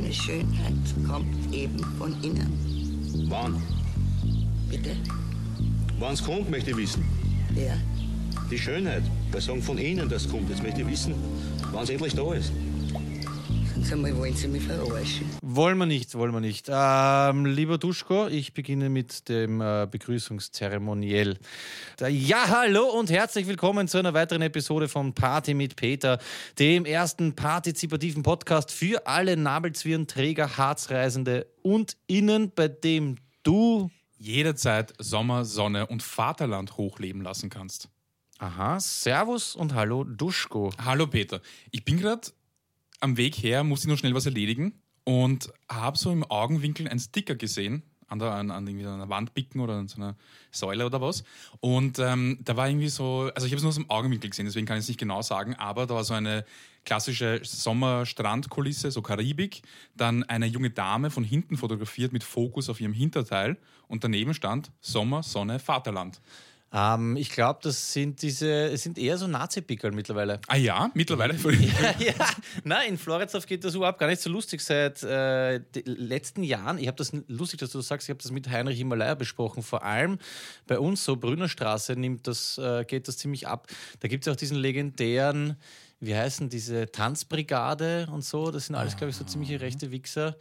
Deine Schönheit kommt eben von innen. Wann? Bitte? Wann's kommt, möchte ich wissen. Ja. Die Schönheit. Wir sagen von Ihnen, das kommt. Jetzt möchte ich wissen, wann's endlich da ist. Sagen Sie mal, wollen Sie mich verarschen? Wollen wir nicht, wollen wir nicht. Ähm, lieber Duschko, ich beginne mit dem äh, Begrüßungszeremoniell. Ja, hallo und herzlich willkommen zu einer weiteren Episode von Party mit Peter, dem ersten partizipativen Podcast für alle Nabelzwirnträger, Harzreisende und Innen, bei dem du, jederzeit Sommer, Sonne und Vaterland hochleben lassen kannst. aha, Servus und hallo Duschko. Hallo Peter, ich bin gerade am Weg her, musste noch schnell was erledigen und habe so im Augenwinkel einen Sticker gesehen, an, der, an, an irgendwie einer Wand bicken oder an so einer Säule oder was. Und ähm, da war irgendwie so, also ich habe es nur aus dem Augenwinkel gesehen, deswegen kann ich es nicht genau sagen, aber da war so eine klassische Sommerstrandkulisse, so Karibik, dann eine junge Dame von hinten fotografiert mit Fokus auf ihrem Hinterteil und daneben stand Sommer, Sonne, Vaterland. Ähm, ich glaube, das sind diese, es sind eher so Nazi-Pickel mittlerweile. Ah ja, mittlerweile. ja, ja. Nein, in Floridsdorf geht das überhaupt gar nicht so lustig seit äh, den letzten Jahren. Ich habe das lustig, dass du das sagst. Ich habe das mit Heinrich Himalaya besprochen. Vor allem bei uns so Brünnerstraße nimmt das, äh, geht das ziemlich ab. Da gibt es auch diesen legendären, wie heißen diese Tanzbrigade und so. Das sind alles, glaube ich, so ziemliche rechte Wichser.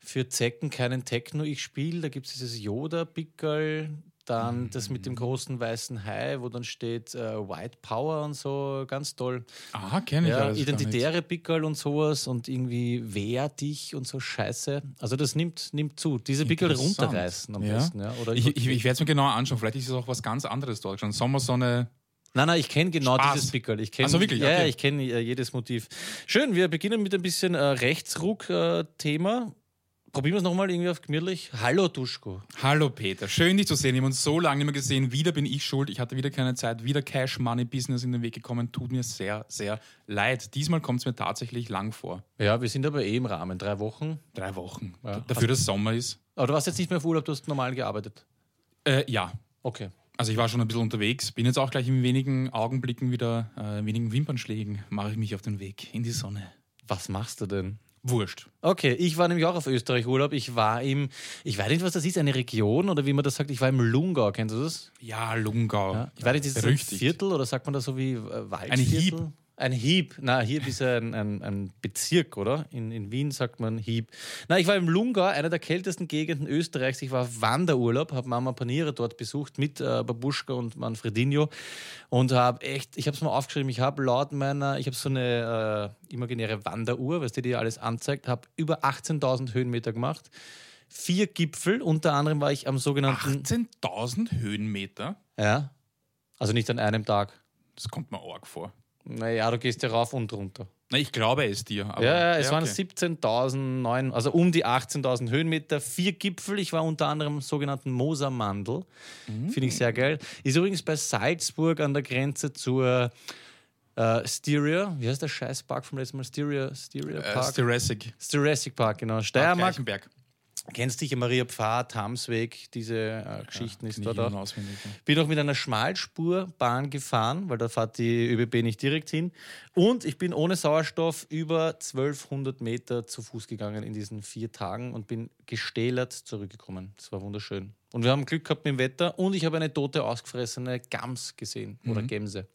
Für Zecken keinen Techno. Ich spiele. Da gibt es dieses Yoda-Pickel. Dann das mit dem großen weißen Hai, wo dann steht äh, White Power und so, ganz toll. Ah, kenne ich Ja, alles identitäre Pickel und sowas und irgendwie wehr dich und so Scheiße. Also das nimmt, nimmt zu. Diese Pickel runterreißen am Ja. besten. Ja? Oder Ich, ich, ich werde es mir genauer anschauen. Vielleicht ist es auch was ganz anderes dort schon. Sommersonne. Nein, nein, ich kenne genau Spaß. dieses Pickel. Ich kenn, Ach so, wirklich? Ja, ja, Okay. ich kenne äh, jedes Motiv. Schön, wir beginnen mit ein bisschen äh, Rechtsruck-Thema. Probieren wir es nochmal irgendwie auf gemütlich. Hallo Duschko. Hallo Peter, schön dich zu sehen. Wir haben uns so lange nicht mehr gesehen. Wieder bin ich schuld. Ich hatte wieder keine Zeit. Wieder Cash Money Business in den Weg gekommen. Tut mir sehr, sehr leid. Diesmal kommt es mir tatsächlich lang vor. Ja, wir sind aber eh im Rahmen. Drei Wochen. Drei Wochen. Ja. Dafür, dass Sommer ist. Aber du warst jetzt nicht mehr auf Urlaub, du hast normal gearbeitet. Äh, ja. Okay. Also ich war schon ein bisschen unterwegs. Bin jetzt auch gleich in wenigen Augenblicken wieder, äh, in wenigen Wimpernschlägen, mache ich mich auf den Weg in die Sonne. Was machst du denn? Wurscht. Okay, ich war nämlich auch auf Österreich-Urlaub. Ich war im, ich weiß nicht, was das ist, eine Region oder wie man das sagt. Ich war im Lungau, kennst du das? Ja, Lungau. Ja. Ich weiß nicht, ist das ein. Viertel oder sagt man das so wie äh, Waldviertel? Ein Hieb. Ein Hieb. Na, Hieb ist ein, ein, ein Bezirk, oder? In, in Wien sagt man Hieb. Na, ich war im Lungau, einer der kältesten Gegenden Österreichs. Ich war auf Wanderurlaub, habe Mama Paniere dort besucht mit äh, Babuschka und Manfredinho und habe echt, ich habe es mal aufgeschrieben, ich habe laut meiner, ich habe so eine äh, imaginäre Wanderuhr, was die dir alles anzeigt, habe über 18.000 Höhenmeter gemacht. Vier Gipfel, unter anderem war ich am sogenannten, 18.000 Höhenmeter. ja, also nicht an einem Tag. Das kommt mir arg vor. Naja, du gehst ja rauf und runter. Na, ich glaube es dir. Aber, ja, ja, es waren okay. 17.000, also um die 18.000 Höhenmeter, vier Gipfel. Ich war unter anderem im sogenannten Mosermandel. Finde ich sehr geil. Ist übrigens bei Salzburg an der Grenze zur äh, Styria. Wie heißt der Scheißpark vom letzten Mal? Styria, Styria Äh, Park? Jurassic. Jurassic Park, genau. Steiermark. Gleichenberg. Kennst dich, Maria Pfad, Tamsweg, diese äh, Geschichten ist Kenn dort auch. auswendig, ja. Bin auch mit einer Schmalspurbahn gefahren, weil da fährt die ÖBB nicht direkt hin. Und ich bin ohne Sauerstoff über 1200 Meter zu Fuß gegangen in diesen vier Tagen und bin gestählert zurückgekommen. Das war wunderschön. Und wir haben Glück gehabt mit dem Wetter und ich habe eine tote, ausgefressene Gams gesehen oder Gemse.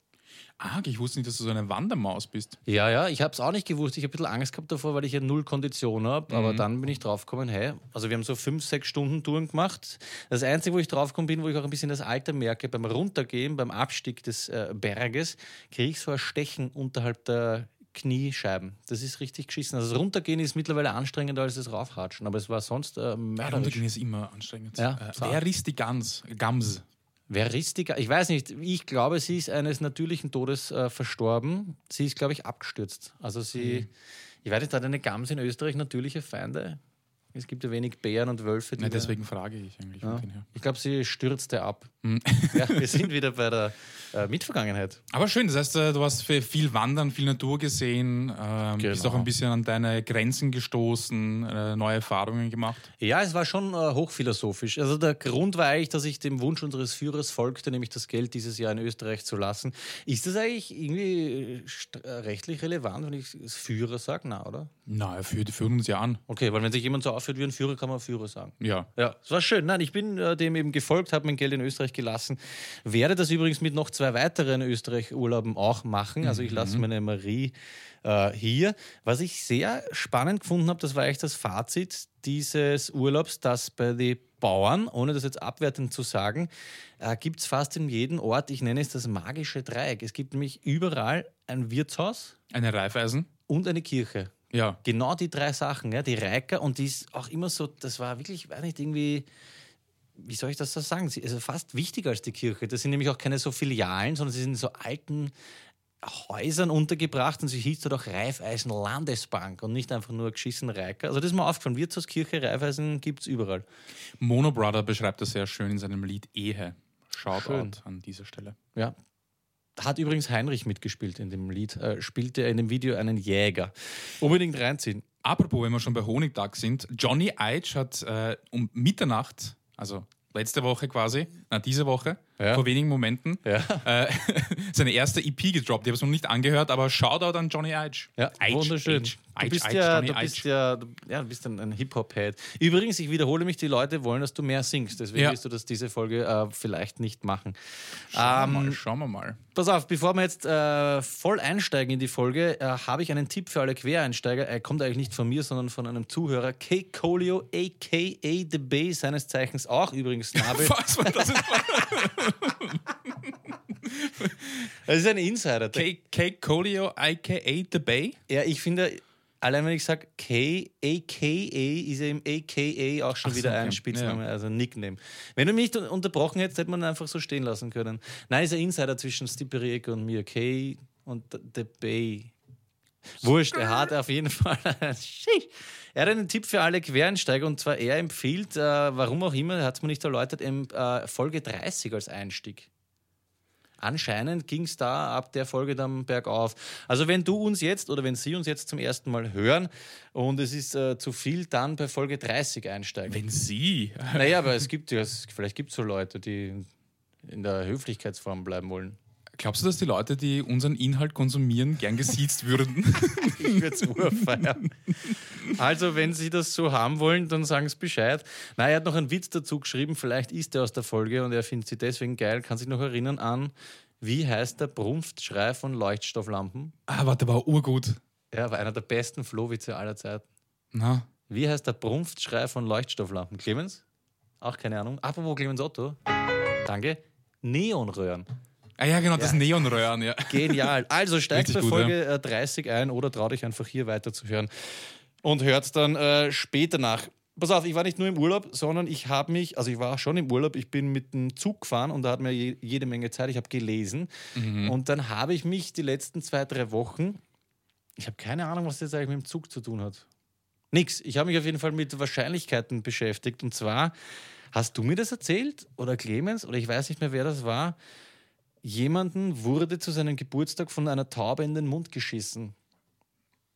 Ah, ich wusste nicht, dass du so eine Wandermaus bist. Ja, ja, ich habe es auch nicht gewusst. Ich habe ein bisschen Angst gehabt davor, weil ich ja null Kondition habe. Aber dann bin ich draufgekommen, hey, also wir haben so fünf, sechs Stunden Touren gemacht. Das Einzige, wo ich draufgekommen bin, wo ich auch ein bisschen das Alter merke, beim Runtergehen, beim Abstieg des äh, Berges, kriege ich so ein Stechen unterhalb der Kniescheiben. Das ist richtig geschissen. Also das Runtergehen ist mittlerweile anstrengender als das Raufhatschen, aber es war sonst äh, mörderisch. Runtergehen ist immer anstrengend. Ja, äh, wer ist die Gans? Gams? Wer ist die? Ga- Ich weiß nicht. Ich glaube, sie ist eines natürlichen Todes äh, verstorben. Sie ist, glaube ich, abgestürzt. Also sie, ich weiß nicht, hat eine Gams in Österreich natürliche Feinde? Es gibt ja wenig Bären und Wölfe. Die da- deswegen frage ich eigentlich. Ja. Ich glaube, sie stürzte ab. Hm. Ja, wir sind wieder bei der äh, Mitvergangenheit. Aber schön, das heißt, äh, du hast viel Wandern, viel Natur gesehen, ähm, bist Genau. auch ein bisschen an deine Grenzen gestoßen, äh, neue Erfahrungen gemacht. Ja, es war schon äh, hochphilosophisch. Also der Grund war eigentlich, dass ich dem Wunsch unseres Führers folgte, nämlich das Geld dieses Jahr in Österreich zu lassen. Ist das eigentlich irgendwie äh, äh, rechtlich relevant, wenn ich Führer sage? Na, oder? Na, er führt, führt uns ja an. Okay, weil wenn sich jemand so aufführt wie ein Führer, kann man Führer sagen. Ja. Ja, es war schön. Nein, ich bin äh, dem eben gefolgt, habe mein Geld in Österreich gelassen. Werde das übrigens mit noch zwei weiteren Österreich-Urlauben auch machen. Also ich lasse meine Marie äh, hier. Was ich sehr spannend gefunden habe, das war eigentlich das Fazit dieses Urlaubs, dass bei den Bauern, ohne das jetzt abwertend zu sagen, äh, gibt es fast in jedem Ort, ich nenne es das magische Dreieck. Es gibt nämlich überall ein Wirtshaus Eine Reifeisen? und eine Kirche. Ja. Genau die drei Sachen, ja, die Reiker und die ist auch immer so, das war wirklich, weiß nicht, irgendwie, wie soll ich das so sagen? Sie- Also fast wichtiger als die Kirche. Das sind nämlich auch keine so Filialen, sondern sie sind in so alten Häusern untergebracht und sie hieß dort auch Raiffeisen Landesbank und nicht einfach nur geschissen Reiker. Also das ist mir aufgefallen, Wirtshauskirche, Raiffeisen gibt es überall. Mono Brother beschreibt das sehr schön in seinem Lied Ehe. Shoutout Schön. an dieser Stelle. Ja. Hat übrigens Heinrich mitgespielt in dem Lied, äh, spielte er in dem Video einen Jäger. Unbedingt reinziehen. Apropos, wenn wir schon bei Honigtag sind, Johnny Eich hat äh, um Mitternacht, also letzte Woche quasi, na diese Woche, Ja. vor wenigen Momenten, Ja. äh, seine erste EP gedroppt. Ich habe es noch nicht angehört, aber Shoutout an Johnny Eich. Ja, Eich, wunderschön. Eich, du bist Eich, ja, Johnny du bist ja, du, ja, du bist ein, ein Hip-Hop-Head. Übrigens, ich wiederhole mich, die Leute wollen, dass du mehr singst. Deswegen wirst du das diese Folge äh, vielleicht nicht machen. Schauen wir Ähm, mal, schauen wir mal. Pass auf, bevor wir jetzt äh, voll einsteigen in die Folge, äh, habe ich einen Tipp für alle Quereinsteiger. Er kommt eigentlich nicht von mir, sondern von einem Zuhörer. K. Colio, a.k.a. The Bay, seines Zeichens auch übrigens Nabel. Was das? Das ist ein Insider. K. K. Colio, aka The Bay? Ja, ich finde, allein wenn ich sage K, AKA, ist ja im AKA auch schon Ach so, wieder okay. ein Spitzname, Ja. also ein Nickname. Wenn du mich unterbrochen hättest, hätte man ihn einfach so stehen lassen können. Nein, ist ein Insider zwischen Stiperiek und mir. K und The Bay. Wurscht, er hat auf jeden Fall. Er hat einen Tipp für alle Quereinsteiger und zwar er empfiehlt, äh, warum auch immer, er hat es mir nicht erläutert, em- äh, Folge 30 als Einstieg. Anscheinend ging es da ab der Folge dann bergauf. Also wenn du uns jetzt oder wenn Sie uns jetzt zum ersten Mal hören und es ist äh, zu viel, dann bei Folge 30 einsteigen. Wenn Sie. Naja, aber es gibt ja, vielleicht gibt es so Leute, die in der Höflichkeitsform bleiben wollen. Glaubst du, dass die Leute, die unseren Inhalt konsumieren, gern gesiezt würden? Ich würde es urfeiern. Also, wenn Sie das so haben wollen, dann sagen Sie Bescheid. Na, er hat noch einen Witz dazu geschrieben, vielleicht ist er aus der Folge und er findet sie deswegen geil. Kann sich noch erinnern an, wie heißt der Brumpfschrei von Leuchtstofflampen? ah, warte, war urgut. Er war einer der besten Flohwitze aller Zeiten. Na, Wie heißt der Brumpfschrei von Leuchtstofflampen? Clemens? Auch keine Ahnung. Apropos Clemens Otto. Danke. Neonröhren. Ah ja, genau, das Neonröhren, ja. Genial. Also steigt Richtig bei gut, Folge äh, 30 ein oder trau dich einfach hier weiterzuhören und hört dann äh, später nach. Pass auf, ich war nicht nur im Urlaub, sondern ich habe mich, also ich war schon im Urlaub, ich bin mit dem Zug gefahren und da hatten wir je, jede Menge Zeit, ich habe gelesen und dann habe ich mich die letzten zwei, drei Wochen, ich habe keine Ahnung, was das jetzt eigentlich mit dem Zug zu tun hat. Nix. Ich habe mich auf jeden Fall mit Wahrscheinlichkeiten beschäftigt und zwar, hast du mir das erzählt oder Clemens oder ich weiß nicht mehr, wer das war, jemanden wurde zu seinem Geburtstag von einer Taube in den Mund geschissen.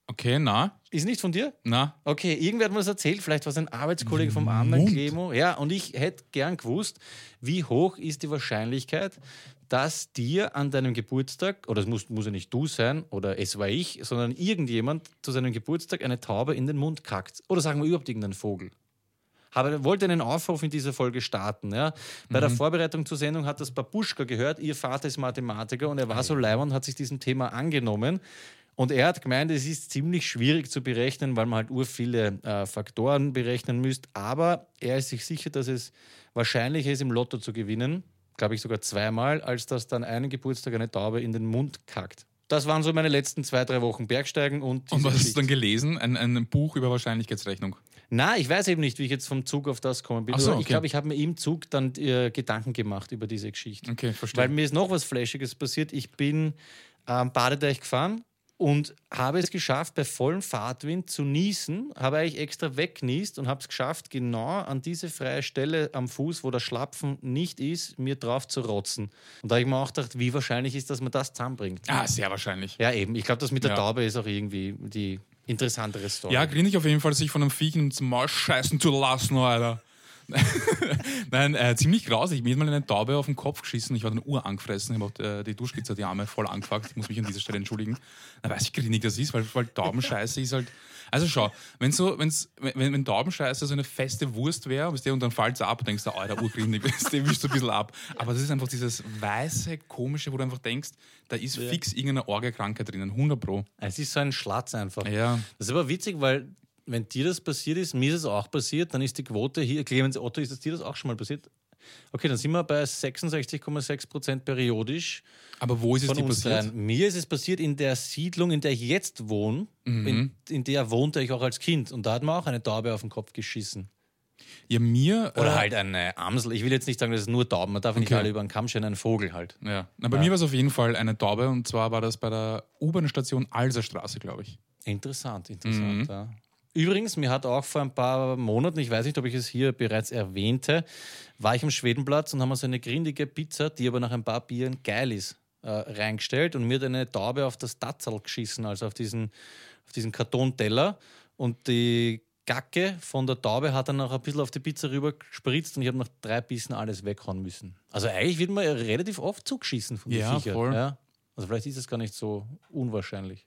Okay, na, Ist nicht von dir? na. Okay, irgendwer hat mir das erzählt, vielleicht war es ein Arbeitskollege vom anderen? Clemo. Ja, und ich hätte gern gewusst, wie hoch ist die Wahrscheinlichkeit, dass dir an deinem Geburtstag, oder es muss, muss ja nicht du sein, oder es war ich, sondern irgendjemand zu seinem Geburtstag eine Taube in den Mund kackt. Oder sagen wir überhaupt irgendeinen Vogel. Habe, wollte einen Aufruf in dieser Folge starten. Ja. Bei der Vorbereitung zur Sendung hat das Babuschka gehört, ihr Vater ist Mathematiker und er war so leibend und hat sich diesem Thema angenommen. Und er hat gemeint, es ist ziemlich schwierig zu berechnen, weil man halt ur viele äh, Faktoren berechnen müsste. Aber er ist sich sicher, dass es wahrscheinlicher ist, im Lotto zu gewinnen. Glaube ich sogar zweimal, als dass dann einen Geburtstag eine Taube in den Mund kackt. Das waren so meine letzten zwei, drei Wochen Bergsteigen und. Und was hast du dann gelesen? Ein, ein Buch über Wahrscheinlichkeitsrechnung. Na, ich weiß eben nicht, wie ich jetzt vom Zug auf das gekommen bin. So, Aber Ich okay. glaube, ich habe mir im Zug dann äh, Gedanken gemacht über diese Geschichte. Okay, verstehe. Weil mir ist noch was Flashiges passiert. Ich bin am Badeteich gefahren und habe es geschafft, bei vollem Fahrtwind zu niesen, habe eigentlich extra weggenießt und habe es geschafft, genau an diese freie Stelle am Fuß, wo der Schlapfen nicht ist, mir drauf zu rotzen. Und da habe ich mir auch gedacht, wie wahrscheinlich ist, dass man das zusammenbringt. Ah, sehr wahrscheinlich. Ja, eben. Ich glaube, das mit der Ja. Taube ist auch irgendwie die interessantere Story. Ja, grinig auf jeden Fall, sich von einem Viech zum Maul scheißen zu lassen, Alter. Nein, äh, ziemlich grausig. Mir ist mal eine Taube auf den Kopf geschissen. Ich war dann Uhr angefressen. Ich habe auch äh, die Duschkizze, die Arme voll angefuckt. Ich muss mich an dieser Stelle entschuldigen. Da weiß ich, wie grinig das ist, weil, weil Taubenscheiße ist halt. Also schau, wenn so, wenn's, wenn, wenn Taubenscheiße so eine feste Wurst wäre, weißt du, und dann fällt es ab, denkst du, Alter, urgrinig, weißt du, wischst du ein bisschen ab. Aber das ist einfach dieses weiße, komische, wo du einfach denkst, da ist fix irgendeine Orgelkrankheit drinnen, 100 Pro. Es ist so ein Schlatz einfach. Ja. Das ist aber witzig, weil wenn dir das passiert ist, mir ist es auch passiert, dann ist die Quote hier, Clemens Otto, ist es dir das auch schon mal passiert? Okay, dann sind wir bei 66,6 Prozent periodisch Aber wo ist es dir passiert? Mir ist es passiert in der Siedlung, in der ich jetzt wohne, Mhm. in, in der wohnte ich auch als Kind und da hat man auch eine Taube auf den Kopf geschissen. Ja, mir. Oder äh, halt eine Amsel. Ich will jetzt nicht sagen, das ist nur Tauben, man darf nicht Okay. alle über den Kamm scheren, ein Vogel halt. Ja. Na, bei mir war es auf jeden Fall eine Taube und zwar war das bei der U-Bahn-Station Alserstraße, glaube ich. Interessant, interessant. Mhm. Ja. Übrigens, mir hat auch vor ein paar Monaten, ich weiß nicht, ob ich es hier bereits erwähnte, war ich am Schwedenplatz und haben so eine grindige Pizza, die aber nach ein paar Bieren geil ist, äh, reingestellt und mir hat eine Taube auf das Tatzal geschissen, also auf diesen, auf diesen Kartonteller. Und die Gacke von der Taube hat dann noch ein bisschen auf die Pizza rüber gespritzt und ich habe nach drei Bissen alles weghauen müssen. Also eigentlich wird man ja relativ oft zugeschissen von den Ja, Viechern. voll. Ja? Also vielleicht ist es gar nicht so unwahrscheinlich.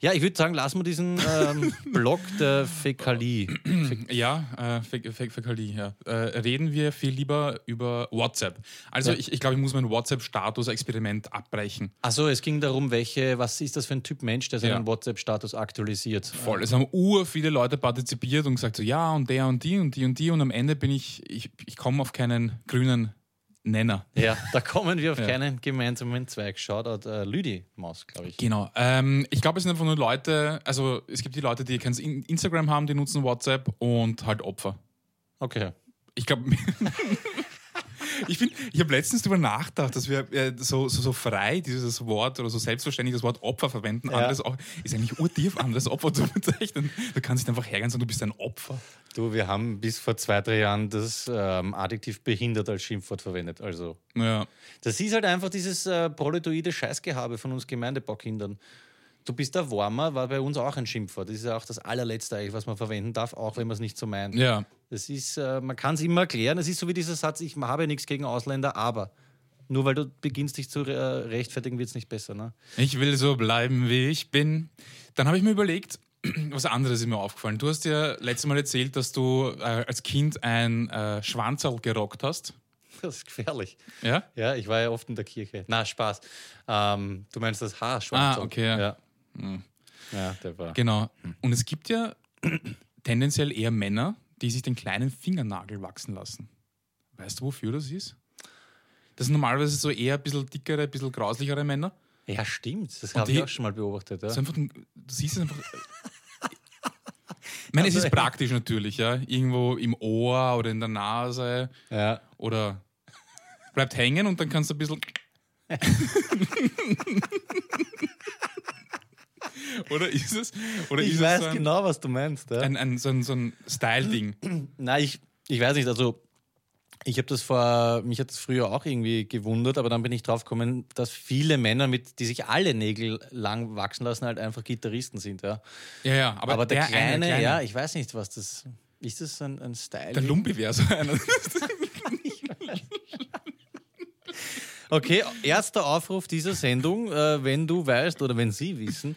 Ja, ich würde sagen, lassen wir diesen ähm, Block der Fäkalie. Ja, äh, Fä- Fä- Fäkalie, ja. Äh, reden wir viel lieber über WhatsApp. Also Ja. ich, ich glaube, ich muss mein WhatsApp-Status-Experiment abbrechen. Achso, es ging darum, welche, was ist das für ein Typ Mensch, der seinen Ja. WhatsApp-Status aktualisiert? Voll. Es haben ur viele Leute partizipiert und gesagt so, ja, und der und die und die und die und am Ende bin ich, ich, ich komme auf keinen grünen Nenner. Ja, da kommen wir auf Ja. keinen gemeinsamen Zweig. Shoutout äh, Lüdi Maus, glaube ich. Genau. Ähm, ich glaube, es sind einfach nur Leute, also es gibt die Leute, die kein In- Instagram haben, die nutzen WhatsApp und halt Opfer. Okay. Ich glaube, ich bin, ich habe letztens darüber nachgedacht, dass wir äh, so, so, so frei dieses Wort oder so selbstverständlich das Wort Opfer verwenden. Ja. Anderes ist eigentlich urtief, anderes Opfer zu bezeichnen. Du kannst nicht einfach hergehen und sagen, du bist ein Opfer. Du, wir haben bis vor zwei, drei Jahren das ähm, Adjektiv behindert als Schimpfwort verwendet. Also, Ja. das ist halt einfach dieses äh, proletoide Scheißgehabe von uns Gemeindebaukindern. Du bist der Warmer, war bei uns auch ein Schimpfwort. Das ist ja auch das allerletzte eigentlich, was man verwenden darf, auch wenn man es nicht so meint. ja. Das ist, äh, man kann es immer erklären. Es ist so wie dieser Satz, ich habe nichts gegen Ausländer, aber. Nur weil du beginnst, dich zu äh, rechtfertigen, wird es nicht besser. Ne? Ich will so bleiben, wie ich bin. Dann habe ich mir überlegt, was anderes ist mir aufgefallen. Du hast ja letztes Mal erzählt, dass du äh, als Kind ein äh, Schwanzerl gerockt hast. Das ist gefährlich. Ja? Ja, ich war ja oft in der Kirche. Na, Spaß. Ähm, du meinst das Haarschwanz? Ah, okay, ja. Ja. Ja, der war. Genau. Und es gibt ja tendenziell eher Männer, die sich den kleinen Fingernagel wachsen lassen. Weißt du, wofür das ist? Das sind normalerweise so eher ein bisschen dickere, ein bisschen grauslichere Männer. Ja, stimmt. Das habe ich auch schon mal beobachtet. Ja. Das ist einfach, ein- du siehst es einfach. Ich meine, es Also, ist praktisch natürlich, ja. Irgendwo im Ohr oder in der Nase ja. oder bleibt hängen und dann kannst du ein bisschen. oder ist es? Oder Ich ist weiß es so ein, genau, was du meinst. Ja. ein, ein, so ein, so ein Style-Ding? Nein, ich, ich weiß nicht. Also, ich habe das vor, mich hat das früher auch irgendwie gewundert, aber dann bin ich drauf gekommen, dass viele Männer, mit, die sich alle Nägel lang wachsen lassen, halt einfach Gitarristen sind. Ja. Ja, ja, aber, Aber, der, eine kleine, ja, ich weiß nicht, was das ist. Das ein, ein Style? Der Lumpi wäre so einer. Okay, erster Aufruf dieser Sendung, äh, wenn du weißt oder wenn Sie wissen,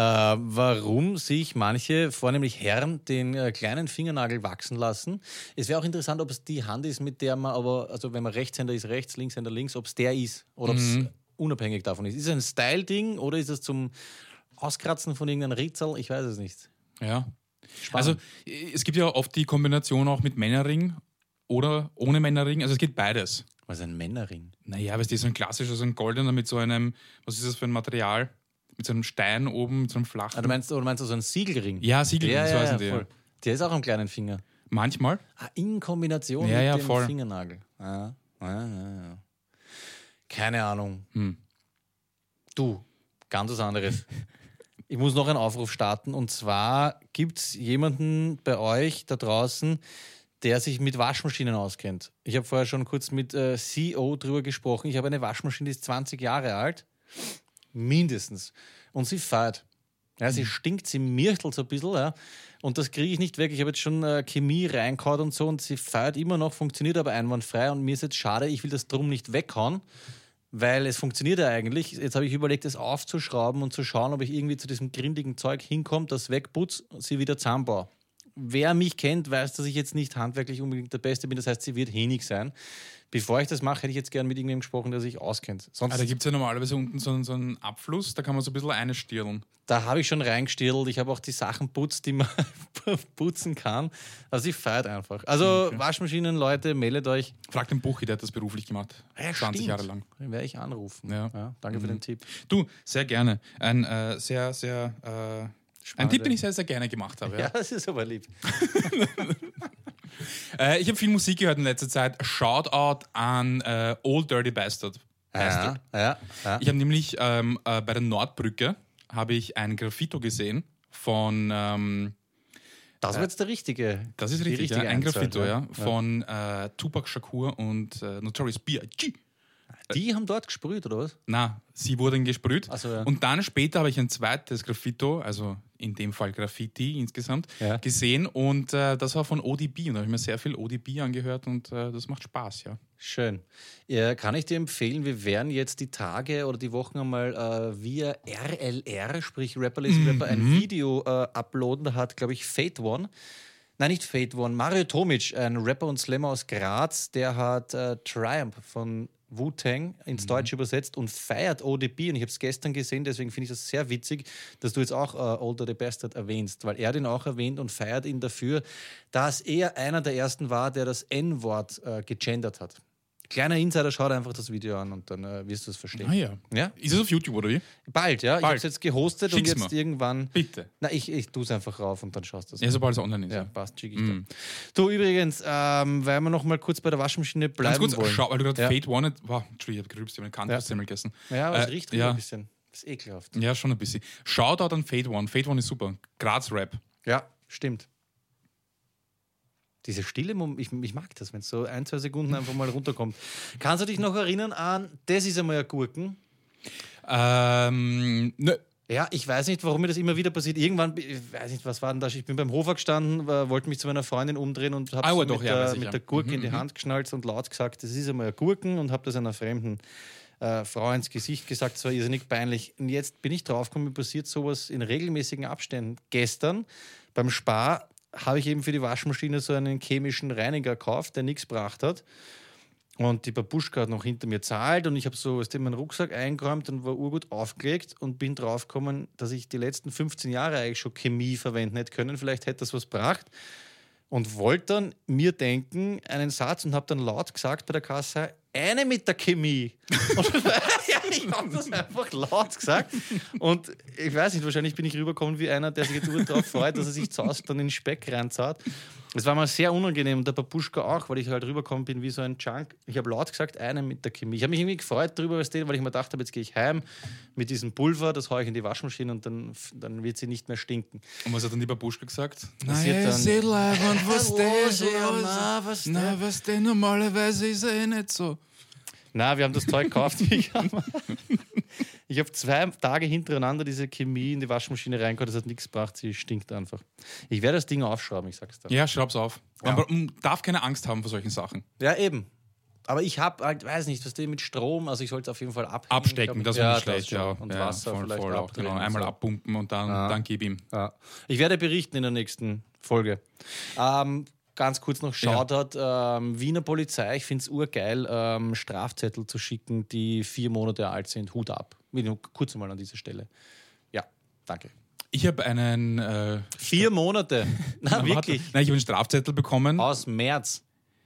warum sich manche, vornehmlich Herren, den äh, kleinen Fingernagel wachsen lassen. Es wäre auch interessant, ob es die Hand ist, mit der man aber, also wenn man Rechtshänder ist, rechts, Linkshänder links, ob es der ist oder ob es unabhängig davon ist. Ist es ein Style-Ding oder ist es zum Auskratzen von irgendeinem Ritzel? Ich weiß es nicht. Ja. Spannend. Also äh, es gibt ja oft die Kombination auch mit Männerring oder ohne Männerring. Also es geht beides. Was ist ein Männerring? Naja, weißt du, so ein klassischer, so ein goldener mit so einem, was ist das für ein Material? Mit so einem Stein oben, mit so einem flachen. Ah, du meinst, oder meinst du so einen Siegelring? ja, Siegel, ja, das ja, weiß ja, voll. Der ist auch am kleinen Finger. Manchmal. Ah, in Kombination Ja, mit ja, dem voll. Fingernagel. Ah, ja, ja, ja. Keine Ahnung. Hm. Du, Ganz was anderes. Ich muss noch einen Aufruf starten und zwar gibt es jemanden bei euch da draußen, der sich mit Waschmaschinen auskennt. Ich habe vorher schon kurz mit äh, CEO drüber gesprochen. Ich habe eine Waschmaschine, die ist 20 Jahre alt, mindestens. Und sie fährt. Ja, sie stinkt, sie mirchtelt so ein bisschen, ja. Und das kriege ich nicht weg. Ich habe jetzt schon äh, Chemie reingehauen und so und sie feiert immer noch, funktioniert aber einwandfrei. Und mir ist jetzt schade, ich will das drum nicht weghauen, weil es funktioniert ja eigentlich. Jetzt habe ich überlegt, es aufzuschrauben und zu schauen, ob ich irgendwie zu diesem grindigen Zeug hinkomme, das wegputze, sie wieder zusammenbaue. Wer mich kennt, weiß, dass ich jetzt nicht handwerklich unbedingt der Beste bin. Das heißt, sie wird hinig sein. Bevor ich das mache, hätte ich jetzt gerne mit irgendjemandem gesprochen, der sich auskennt. Sonst, Ah, da gibt es ja normalerweise unten so, einen- so einen Abfluss, da kann man so ein bisschen einstirlen. da habe ich schon reingestirlt. Ich habe auch die Sachen putzt, die man putzen kann. Also ich feiert einfach. Also Waschmaschinen, Leute, meldet euch. Frag den Buchi, der hat das beruflich gemacht. Ja, 20 stimmt. Jahre lang. Den werde ich anrufen. Ja. danke für den Tipp. Du, sehr gerne. Ein äh, sehr, sehr, äh, ein Tipp, den ich sehr, sehr gerne gemacht habe. Ja, Ja. das ist aber lieb. Äh, ich habe viel Musik gehört in letzter Zeit. Shoutout an äh, Old Dirty Bastard. Bastard. ja, ja. Ich habe nämlich ähm, äh, bei der Nordbrücke habe ich ein Graffito gesehen von, ähm, Das war jetzt der richtige. das ist richtig, ja, richtige ein Graffito, ja, von äh, Tupac Shakur und äh, Notorious B.I.G. Die haben dort gesprüht, oder was? Na, sie wurden gesprüht. So, ja. Und dann später habe ich ein zweites Graffito, also in dem Fall Graffiti insgesamt, Ja. gesehen und äh, das war von ODB und da habe ich mir sehr viel ODB angehört und äh, das macht Spaß, ja. Schön. Ja, kann ich dir empfehlen, wir werden jetzt die Tage oder die Wochen einmal äh, via RLR, sprich Rapperless Rapper, ein Video äh, uploaden. Da hat, glaube ich, Fate One. Nein, nicht Fate One. Mario Tomic, ein Rapper und Slammer aus Graz, der hat äh, Triumph von Wu-Tang ins Deutsche übersetzt und feiert ODB. Und ich habe es gestern gesehen, deswegen finde ich das sehr witzig, dass du jetzt auch äh, Older the Bastard erwähnst, weil er den auch erwähnt und feiert ihn dafür, dass er einer der ersten war, der das N-Wort äh, gegendert hat. Kleiner Insider, schau dir einfach das Video an und dann äh, wirst du es verstehen. Ah ja. Ja? Ist es auf YouTube oder wie? Bald, ja. Ich habe Bald. es jetzt gehostet Schick's und jetzt mir. irgendwann. Bitte. Na, ich, ich tue es einfach rauf und dann schaust du es. Ja, sobald es online ist. Ja, Ja. passt, schick ich dann. Du, übrigens, ähm, weil wir noch mal kurz bei der Waschmaschine Ganz bleiben kurz, wollen. schau, weil du gerade Ja. Fate One, wow, Entschuldigung, ich habe gerübst, ich habe eine Kantossemmel gegessen. Ja, aber es Äh, riecht ja. ein bisschen. Das ist ekelhaft. Ja, schon ein bisschen. Shoutout an Fate One. Fate One ist super. Graz Rap. Ja, stimmt. Diese Stille, Mom- ich, ich mag das, wenn es so ein, zwei Sekunden einfach mal runterkommt. Kannst du dich noch erinnern an, das ist einmal ein Gurken? Ähm, nö. Ja, ich weiß nicht, warum mir das immer wieder passiert. Irgendwann, ich weiß nicht, was war denn das? Ich bin beim Hofer gestanden, äh, wollte mich zu meiner Freundin umdrehen und habe Ah, doch, mit, ja, der, ich, mit ja. der Gurke Mhm, in die Hand geschnallt und laut gesagt, das ist einmal ein Gurken und habe das einer fremden äh, Frau ins Gesicht gesagt. Es war irrsinnig peinlich. Und jetzt bin ich draufgekommen, mir passiert sowas in regelmäßigen Abständen. Gestern beim Spar habe ich eben für die Waschmaschine so einen chemischen Reiniger gekauft, der nichts gebracht hat. Und die Babuschka hat noch hinter mir zahlt und ich habe so aus dem meinen Rucksack eingeräumt und war urgut aufgelegt und bin draufgekommen, dass ich die letzten 15 Jahre eigentlich schon Chemie verwenden hätte können. Vielleicht hätte das was gebracht. Und wollte dann mir denken, einen Satz und habe dann laut gesagt bei der Kasse, eine mit der Chemie. Und, ja, ich habe das einfach laut gesagt. Und ich weiß nicht, wahrscheinlich bin ich rübergekommen wie einer, der sich jetzt darauf freut, dass er sich zu Hause dann in den Speck reinzahlt. Es war mal sehr unangenehm und der Papuschka auch, weil ich halt rübergekommen bin wie so ein Junk. Ich habe laut gesagt, eine mit der Chemie. Ich habe mich irgendwie gefreut darüber, weil ich mir gedacht habe, jetzt gehe ich heim mit diesem Pulver, das haue ich in die Waschmaschine und dann, dann wird sie nicht mehr stinken. Und was hat dann die Babuschka gesagt? Was Ja, der was, ja, na, was Na, was denn normalerweise ist er eh nicht so. Na, wir haben das Zeug gekauft. Ich habe hab zwei Tage hintereinander diese Chemie in die Waschmaschine reingehauen. Das hat nichts gebracht. Sie stinkt einfach. Ich werde das Ding aufschrauben, ich sag's dir. Ja, schraub's auf. Ja. Man, man darf keine Angst haben vor solchen Sachen. Ja, eben. Aber ich habe halt, weiß nicht, was denn mit Strom, also ich sollte es auf jeden Fall abhängen. Abstecken, Ich das wäre ja, schlecht, ja. Und ja, Wasser voll, vielleicht voll auch, genau. Einmal so. abpumpen und dann, dann gib ihm. Ja. Ich werde berichten in der nächsten Folge. Ähm, ganz kurz noch Shoutout. Ähm, Wiener Polizei, ich finde es urgeil, ähm, Strafzettel zu schicken, die vier Monate alt sind. Hut ab. Kurz mal an dieser Stelle. Ja, danke. Ich habe einen. Äh, Vier Monate. Na, warte. wirklich. Nein, ich habe einen Strafzettel bekommen. Aus März.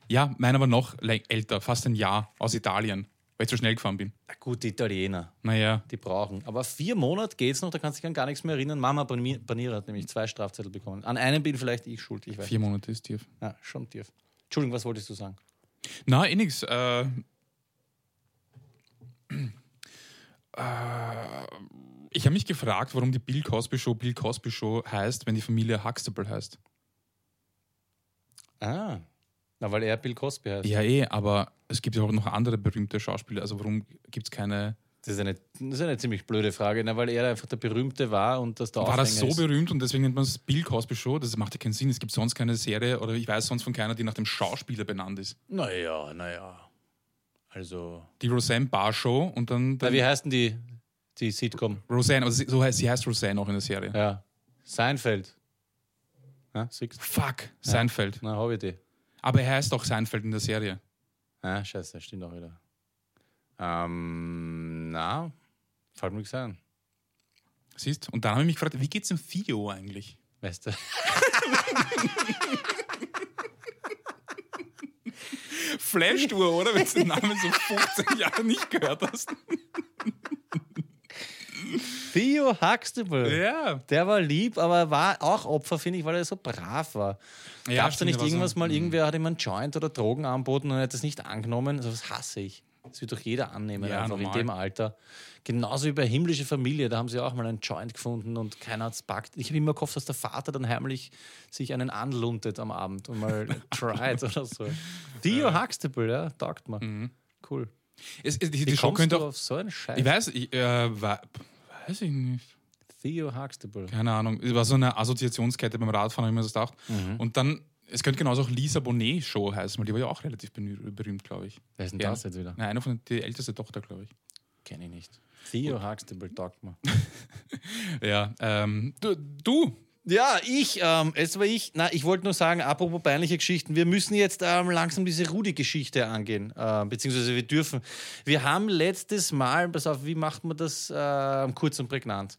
Ja, meiner war noch älter, fast ein Jahr aus Italien, weil ich zu schnell gefahren bin. Na gut, die Italiener, Naja, die brauchen. Aber vier Monate geht's noch, da kannst du dich an gar nichts mehr erinnern. Mama Banira hat nämlich zwei Strafzettel bekommen. An einem bin vielleicht ich schuld. Ich weiß. vier Monate ist tief. Ja, schon tief. Entschuldigung, was wolltest du sagen? Na, eh nix. Äh, äh, Ich habe mich gefragt, warum die Bill Cosby Show Bill Cosby Show heißt, wenn die Familie Huxtable heißt. Ah. Na, weil er Bill Cosby heißt. Ja, eh, aber es gibt ja auch noch andere berühmte Schauspieler. Also warum gibt es keine. Das ist, eine, das ist eine ziemlich blöde Frage, na, weil er einfach der Berühmte war und das der War das so ist. berühmt und deswegen nennt man es Bill Cosby Show? Das macht ja keinen Sinn. Es gibt sonst keine Serie oder ich weiß sonst von keiner, die nach dem Schauspieler benannt ist. Naja, naja. Also. Die Roseanne Barr Show und dann. Na, wie heißt denn die, die Sitcom? Roseanne, also sie- so heißt, sie heißt Roseanne auch in der Serie. Ja. Seinfeld. Ja, Six. Fuck, Seinfeld. Na, habe ich die. Aber er heißt auch Seinfeld in der Serie. Ah, scheiße, stimmt auch wieder. Ähm, na, fällt mir nichts ein. Siehst? Und dann habe ich mich gefragt, wie geht's dem Theo eigentlich? Weißt du? Flasht du, oder? Wenn du den Namen so 15 Jahre nicht gehört hast. Theo Huxtable. Ja. Der war lieb, aber war auch Opfer, finde ich, weil er so brav war. Ja, Gab es da nicht war irgendwas so- mal, irgendwer hat ihm einen Joint oder Drogen anboten und er hat das nicht angenommen? Also, das hasse ich. Das wird doch jeder annehmen, Ja, einfach normal. in dem Alter. Genauso wie bei Himmlische Familie, da haben sie auch mal einen Joint gefunden und keiner hat es packt. Ich habe immer gehofft, dass der Vater dann heimlich sich einen anluntet am Abend und mal tried oder so. Theo Huxtable, ja, taugt mir. Mhm. Cool. Es, es, die, die Show könnte auch. auf so einen Scheiß? Ich weiß, ich, äh, wa- weiß ich nicht. Theo Huxtable. Keine Ahnung. Es war so eine Assoziationskette beim Radfahren, habe ich mir das gedacht. Mhm. Und dann, es könnte genauso auch Lisa Bonet Show heißen, weil die war ja auch relativ berühmt, glaube ich. Wer ist denn Ja. das jetzt wieder? Nein, eine von die älteste Tochter, glaube ich. Kenne ich nicht. Theo Huxtable mir. Ja, ähm, du, du, Ja, ich, ähm, es war ich. Na, ich wollte nur sagen, apropos peinliche Geschichten, wir müssen jetzt ähm, langsam diese Rudi-Geschichte angehen, äh, beziehungsweise wir dürfen. Wir haben letztes Mal, pass auf, wie macht man das ähm, kurz und prägnant?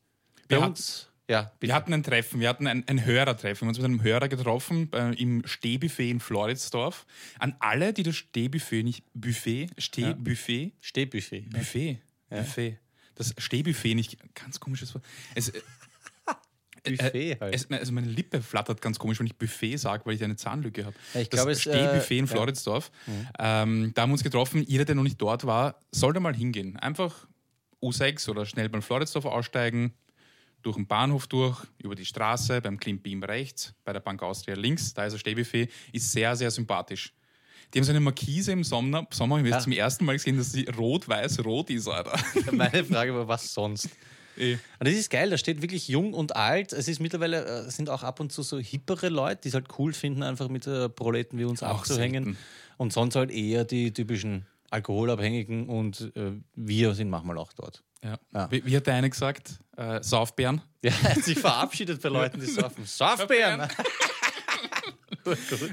Bei Wir uns, ja, bitte. wir hatten ein Treffen, wir hatten ein, ein Hörertreffen. Wir haben uns mit einem Hörer getroffen äh, im Stehbuffet in Floridsdorf. An alle, die das Stehbuffet nicht, Buffet, Stehbuffet, Stehbuffet. Buffet, Buffet, das Stehbuffet nicht, ganz komisches Wort. Es, äh, Buffet halt. Es, also meine Lippe flattert ganz komisch, wenn ich Buffet sage, weil ich eine Zahnlücke habe. Ja, ich das glaube, es, Stehbuffet äh, in ja. Floridsdorf. Ähm, da haben wir uns getroffen. Jeder, der noch nicht dort war, sollte mal hingehen. Einfach U6 oder schnell beim Floridsdorf aussteigen, durch den Bahnhof durch, über die Straße, beim Clean Beam rechts, bei der Bank Austria links. Da ist ein Stehbuffet. Ist sehr, sehr sympathisch. Die haben so eine Markise im Sommer, Sommer haben wir Ja. zum ersten Mal gesehen, dass sie rot-weiß-rot ist, Alter. Meine Frage war, was sonst? Eh. Und das ist geil, da steht wirklich jung und alt. Es ist mittlerweile, äh, sind auch ab und zu so hippere Leute, die es halt cool finden, einfach mit äh, Proleten wie uns Auch abzuhängen. selten. Und sonst halt eher die typischen Alkoholabhängigen und äh, wir sind manchmal auch dort. Ja. Ja. Wie, wie hat der eine gesagt? Äh, Saufbären? Ja, er hat sich verabschiedet bei Leuten, die saufen. Saufbären!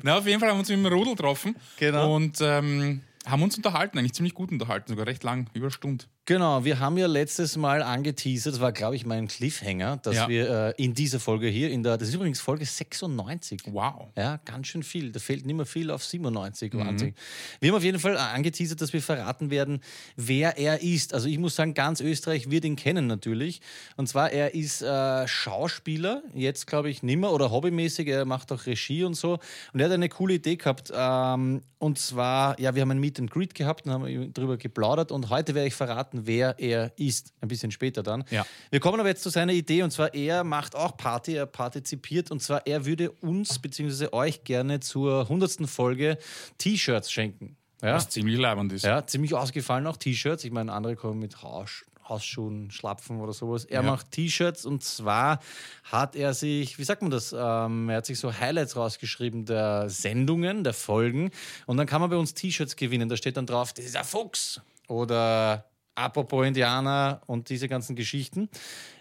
Na, auf jeden Fall haben wir uns mit dem Rudel getroffen. Genau. Und ähm, haben uns unterhalten, eigentlich ziemlich gut unterhalten, sogar recht lang, über eine Stunde. Genau, wir haben ja letztes Mal angeteasert, das war, glaube ich, mein Cliffhanger, dass Ja. wir äh, in dieser Folge hier, in der, das ist übrigens Folge 96. Wow. Ja, ganz schön viel. Da fehlt nicht mehr viel auf 97. Mhm. Wahnsinn. Wir haben auf jeden Fall angeteasert, dass wir verraten werden, wer er ist. Also ich muss sagen, ganz Österreich wird ihn kennen natürlich. Und zwar, er ist äh, Schauspieler, jetzt glaube ich nimmer oder hobbymäßig, er macht auch Regie und so. Und er hat eine coole Idee gehabt. Ähm, und zwar, ja, wir haben ein Meet and Greet gehabt und haben darüber geplaudert. Und heute werde ich verraten, wer er ist. Ein bisschen später dann. Ja. Wir kommen aber jetzt zu seiner Idee und zwar er macht auch Party, er partizipiert und zwar er würde uns bzw. euch gerne zur 100. Folge T-Shirts schenken. Ja? Was ziemlich leibend ist. ja, ziemlich ausgefallen auch T-Shirts. Ich meine, andere kommen mit Haus, Hausschuhen, Schlapfen oder sowas. Er Ja. macht T-Shirts und zwar hat er sich, wie sagt man das, ähm, er hat sich so Highlights rausgeschrieben der Sendungen, der Folgen und dann kann man bei uns T-Shirts gewinnen. Da steht dann drauf, das ist ein Fuchs oder Apropos Indianer und diese ganzen Geschichten.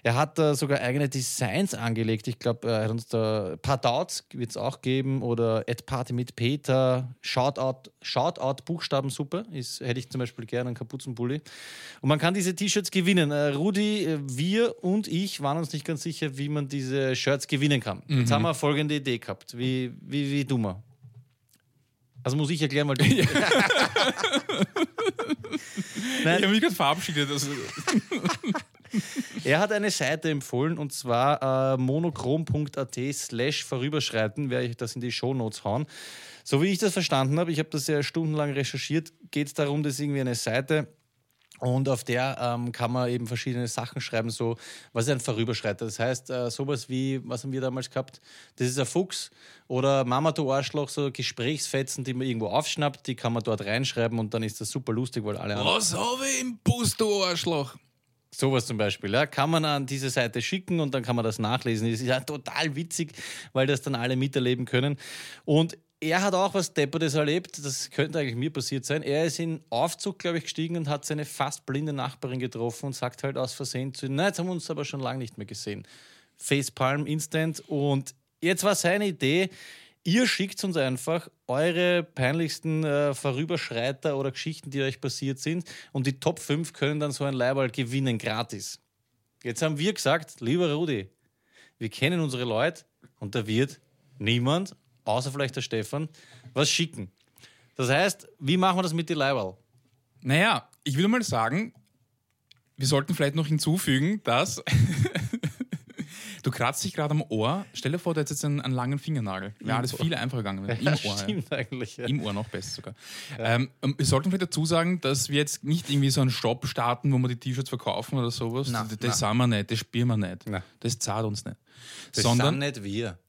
Er hat da sogar eigene Designs angelegt. Ich glaube, er hat uns da Partouts wird es auch geben oder At Party mit Peter, Shoutout, Shoutout Buchstabensuppe ist, hätte ich zum Beispiel gerne einen Kapuzenpulli. Und man kann diese T-Shirts gewinnen. Äh, Rudi, äh, wir und ich waren uns nicht ganz sicher, wie man diese Shirts gewinnen kann. Jetzt haben wir folgende Idee gehabt. Wie, wie, wie mal? Also muss ich erklären, weil du. Ich habe mich gerade verabschiedet. Also, Er hat eine Seite empfohlen und zwar äh, monochrom.at slash vorüberschreiten, werde ich das in die Shownotes hauen. So wie ich das verstanden habe, ich habe das ja stundenlang recherchiert, geht es darum, dass irgendwie eine Seite Und auf der ähm, kann man eben verschiedene Sachen schreiben, so was ist ein Vorüberschreiter. Das heißt, äh, sowas wie, was haben wir damals gehabt? Das ist ein Fuchs oder Mama, du Arschloch, so Gesprächsfetzen, die man irgendwo aufschnappt, die kann man dort reinschreiben und dann ist das super lustig, weil alle. Was habe ich im Bus, du Arschloch? Sowas zum Beispiel, ja, kann man an diese Seite schicken und dann kann man das nachlesen. Das ist ja total witzig, weil das dann alle miterleben können. Und er hat auch was Deppertes erlebt, das könnte eigentlich mir passiert sein. Er ist in Aufzug, glaube ich, gestiegen und hat seine fast blinde Nachbarin getroffen und sagt halt aus Versehen zu ihm, na, jetzt haben wir uns aber schon lange nicht mehr gesehen. Facepalm Instant und jetzt war seine Idee, ihr schickt uns einfach eure peinlichsten äh, Vorüberschreiter oder Geschichten, die euch passiert sind und die Top 5 können dann so ein Leiberl gewinnen, gratis. Jetzt haben wir gesagt, lieber Rudi, wir kennen unsere Leute und da wird niemand außer vielleicht der Stefan, was schicken. Das heißt, wie machen wir das mit die Leihwahl? Naja, ich würde mal sagen, wir sollten vielleicht noch hinzufügen, dass du kratzt dich gerade am Ohr. Stell dir vor, du hättest jetzt einen, einen langen Fingernagel. Wäre alles viel einfacher gegangen. Im Ja, Ohr. stimmt eigentlich. Ja. Im Ohr noch besser sogar. Ähm, wir sollten vielleicht dazu sagen, dass wir jetzt nicht irgendwie so einen Shop starten, wo wir die T-Shirts verkaufen oder sowas. Na, das na. das sind wir nicht, das spielen wir nicht. Na. Das zahlt uns nicht. Das Sondern sind nicht wir.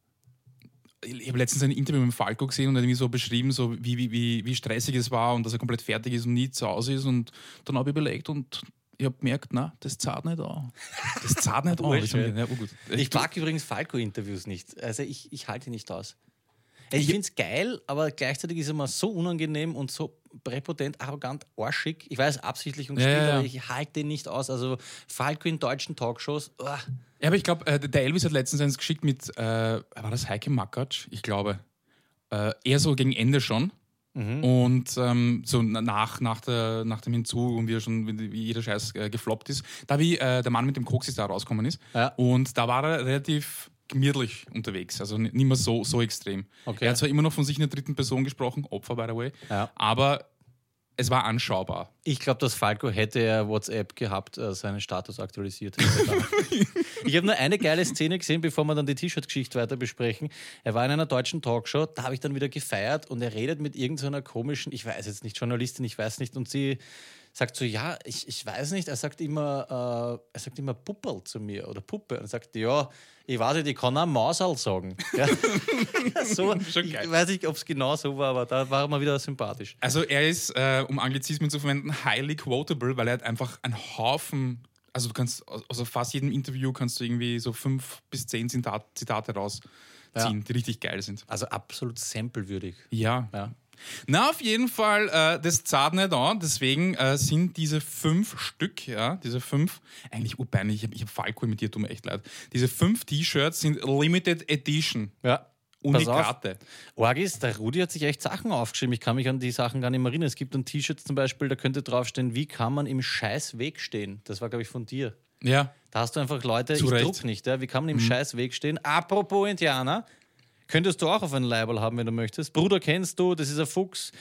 Ich habe letztens ein Interview mit Falco gesehen und er hat irgendwie so beschrieben, so wie, wie, wie, wie stressig es war und dass er komplett fertig ist und nie zu Hause ist. Und dann habe ich überlegt und ich habe gemerkt, na, das zahlt nicht an. Das zahlt nicht an. Oh, Ich mir- ja, oh. Ich mag übrigens Falco-Interviews nicht. Also ich, ich halte nicht aus. Ich finde es geil, aber gleichzeitig ist er mir so unangenehm und so präpotent, arrogant, arschig. Ich weiß, absichtlich und Ja, still, ja, aber ich halte den nicht aus. Also Falco in deutschen Talkshows, oh, Ja, aber ich glaube, äh, der Elvis hat letztens eins geschickt mit, äh, war das Heike Makatsch? Ich glaube. Äh, eher so gegen Ende schon. Und ähm, so na- nach, nach, der, nach dem Hinzug und wie, er schon, wie jeder Scheiß äh, gefloppt ist, da wie äh, der Mann mit dem Koks da rausgekommen ist. Ja. Und da war er relativ gemütlich unterwegs, also ni- nicht mehr so, so extrem. Okay. Er hat zwar immer noch von sich in der dritten Person gesprochen, Opfer by the way, Ja. aber es war anschaubar. Ich glaube, dass Falco hätte er WhatsApp gehabt, äh, seinen Status aktualisiert. hätte. ich habe nur eine geile Szene gesehen, bevor wir dann die T-Shirt-Geschichte weiter besprechen. Er war in einer deutschen Talkshow, da habe ich dann wieder gefeiert und er redet mit irgendeiner komischen, ich weiß jetzt nicht, Journalistin, ich weiß nicht, und sie sagt so, ja, ich, ich weiß nicht, er sagt immer, äh, er sagt immer Pupperl zu mir oder Puppe und sagt, ja, ich weiß nicht, ich kann auch Mausal sagen. Ja. so, Schon ich geil. weiß nicht, ob es genau so war, aber da war er mal wieder sympathisch. Also er ist, äh, um Anglizismen zu verwenden, highly quotable, weil er hat einfach einen Haufen, also du kannst, also fast jedem Interview kannst du irgendwie so fünf bis zehn Zitat, Zitate rausziehen, Ja. die richtig geil sind. Also absolut samplewürdig. Ja. Ja. Na, auf jeden Fall, äh, das zahlt nicht an. Deswegen äh, sind diese fünf Stück, ja, diese fünf, eigentlich urpeinlich, ich habe ich hab Falco mit dir, tut mir echt leid. Diese fünf T-Shirts sind Limited Edition. Ja. Unikate. Orgis, der Rudi hat sich echt Sachen aufgeschrieben. Ich kann mich an die Sachen gar nicht mehr erinnern. Es gibt ein T-Shirt zum Beispiel, da könnte draufstehen, wie kann man im scheiß Weg stehen? Das war, glaube ich, von dir. Ja. Da hast du einfach Leute, Zu ich Recht. druck nicht, ja? wie kann man im scheiß Weg stehen? Apropos Indianer, könntest du auch auf ein Label haben, wenn du möchtest. Bruder kennst du, das ist ein Fuchs.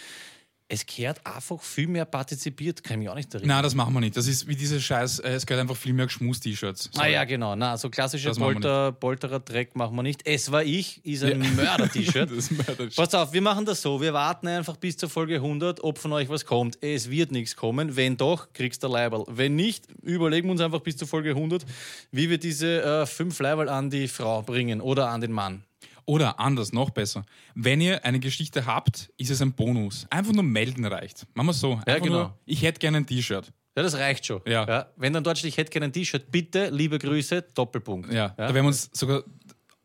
Es kehrt einfach viel mehr partizipiert, kann ich mich auch nicht erinnern. Nein, das machen wir nicht. Das ist wie diese Scheiß, äh, es gehört einfach viel mehr Geschmus-T-Shirts. Ah ja, genau. Na, so klassische Das machen wir Polter, Polterer Dreck machen wir nicht. Es war ich, ist ein Mörder-T-Shirt. Das ist Mörder- Pass auf, wir machen das so. Wir warten einfach bis zur Folge 100, ob von euch was kommt. Es wird nichts kommen. Wenn doch, kriegst du Leiberl. Wenn nicht, überlegen wir uns einfach bis zur Folge 100, wie wir diese äh, fünf Leiberl an die Frau bringen oder an den Mann. Oder anders, noch besser. Wenn ihr eine Geschichte habt, ist es ein Bonus. Einfach nur melden reicht. Machen wir so. Einfach genau. Nur, ich hätte gerne ein T-Shirt. Ja, das reicht schon. Ja. Wenn dann dort steht, ich hätte gerne ein T-Shirt, bitte, liebe Grüße, Doppelpunkt. Ja, da werden wir uns sogar,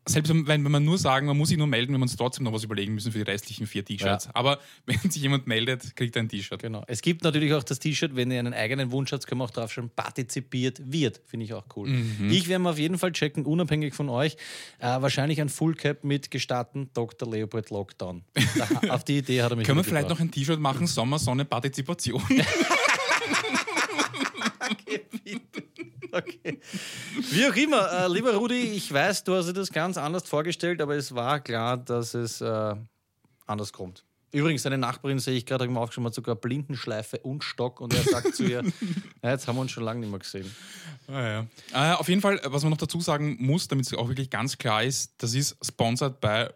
selbst wenn, wenn wir nur sagen, man muss sich nur melden, wenn wir uns trotzdem noch was überlegen müssen für die restlichen vier T-Shirts. Ja. Aber wenn sich jemand meldet, kriegt er ein T-Shirt. Genau. Es gibt natürlich auch das T-Shirt, wenn ihr einen eigenen Wunsch habt, können wir auch drauf schon partizipiert wird. Finde ich auch cool. Mhm. Ich werde mir auf jeden Fall checken, unabhängig von euch. Äh, wahrscheinlich ein Full Cap mit gestatten Dr. Leopold Lockdown. Da, auf die Idee hat er mich Können wir vielleicht noch ein T-Shirt machen, Sommer, Sonne, Partizipation? Okay. Wie auch immer, äh, lieber Rudi, ich weiß, du hast dir das ganz anders vorgestellt, aber es war klar, dass es äh, anders kommt. Übrigens, seine Nachbarin sehe ich gerade, habe ich mir aufgeschrieben, hat sogar Blindenschleife und Stock und er sagt zu ihr, ja, jetzt haben wir uns schon lange nicht mehr gesehen. Ah, ja. äh, auf jeden Fall, was man noch dazu sagen muss, damit es auch wirklich ganz klar ist, das ist sponsored bei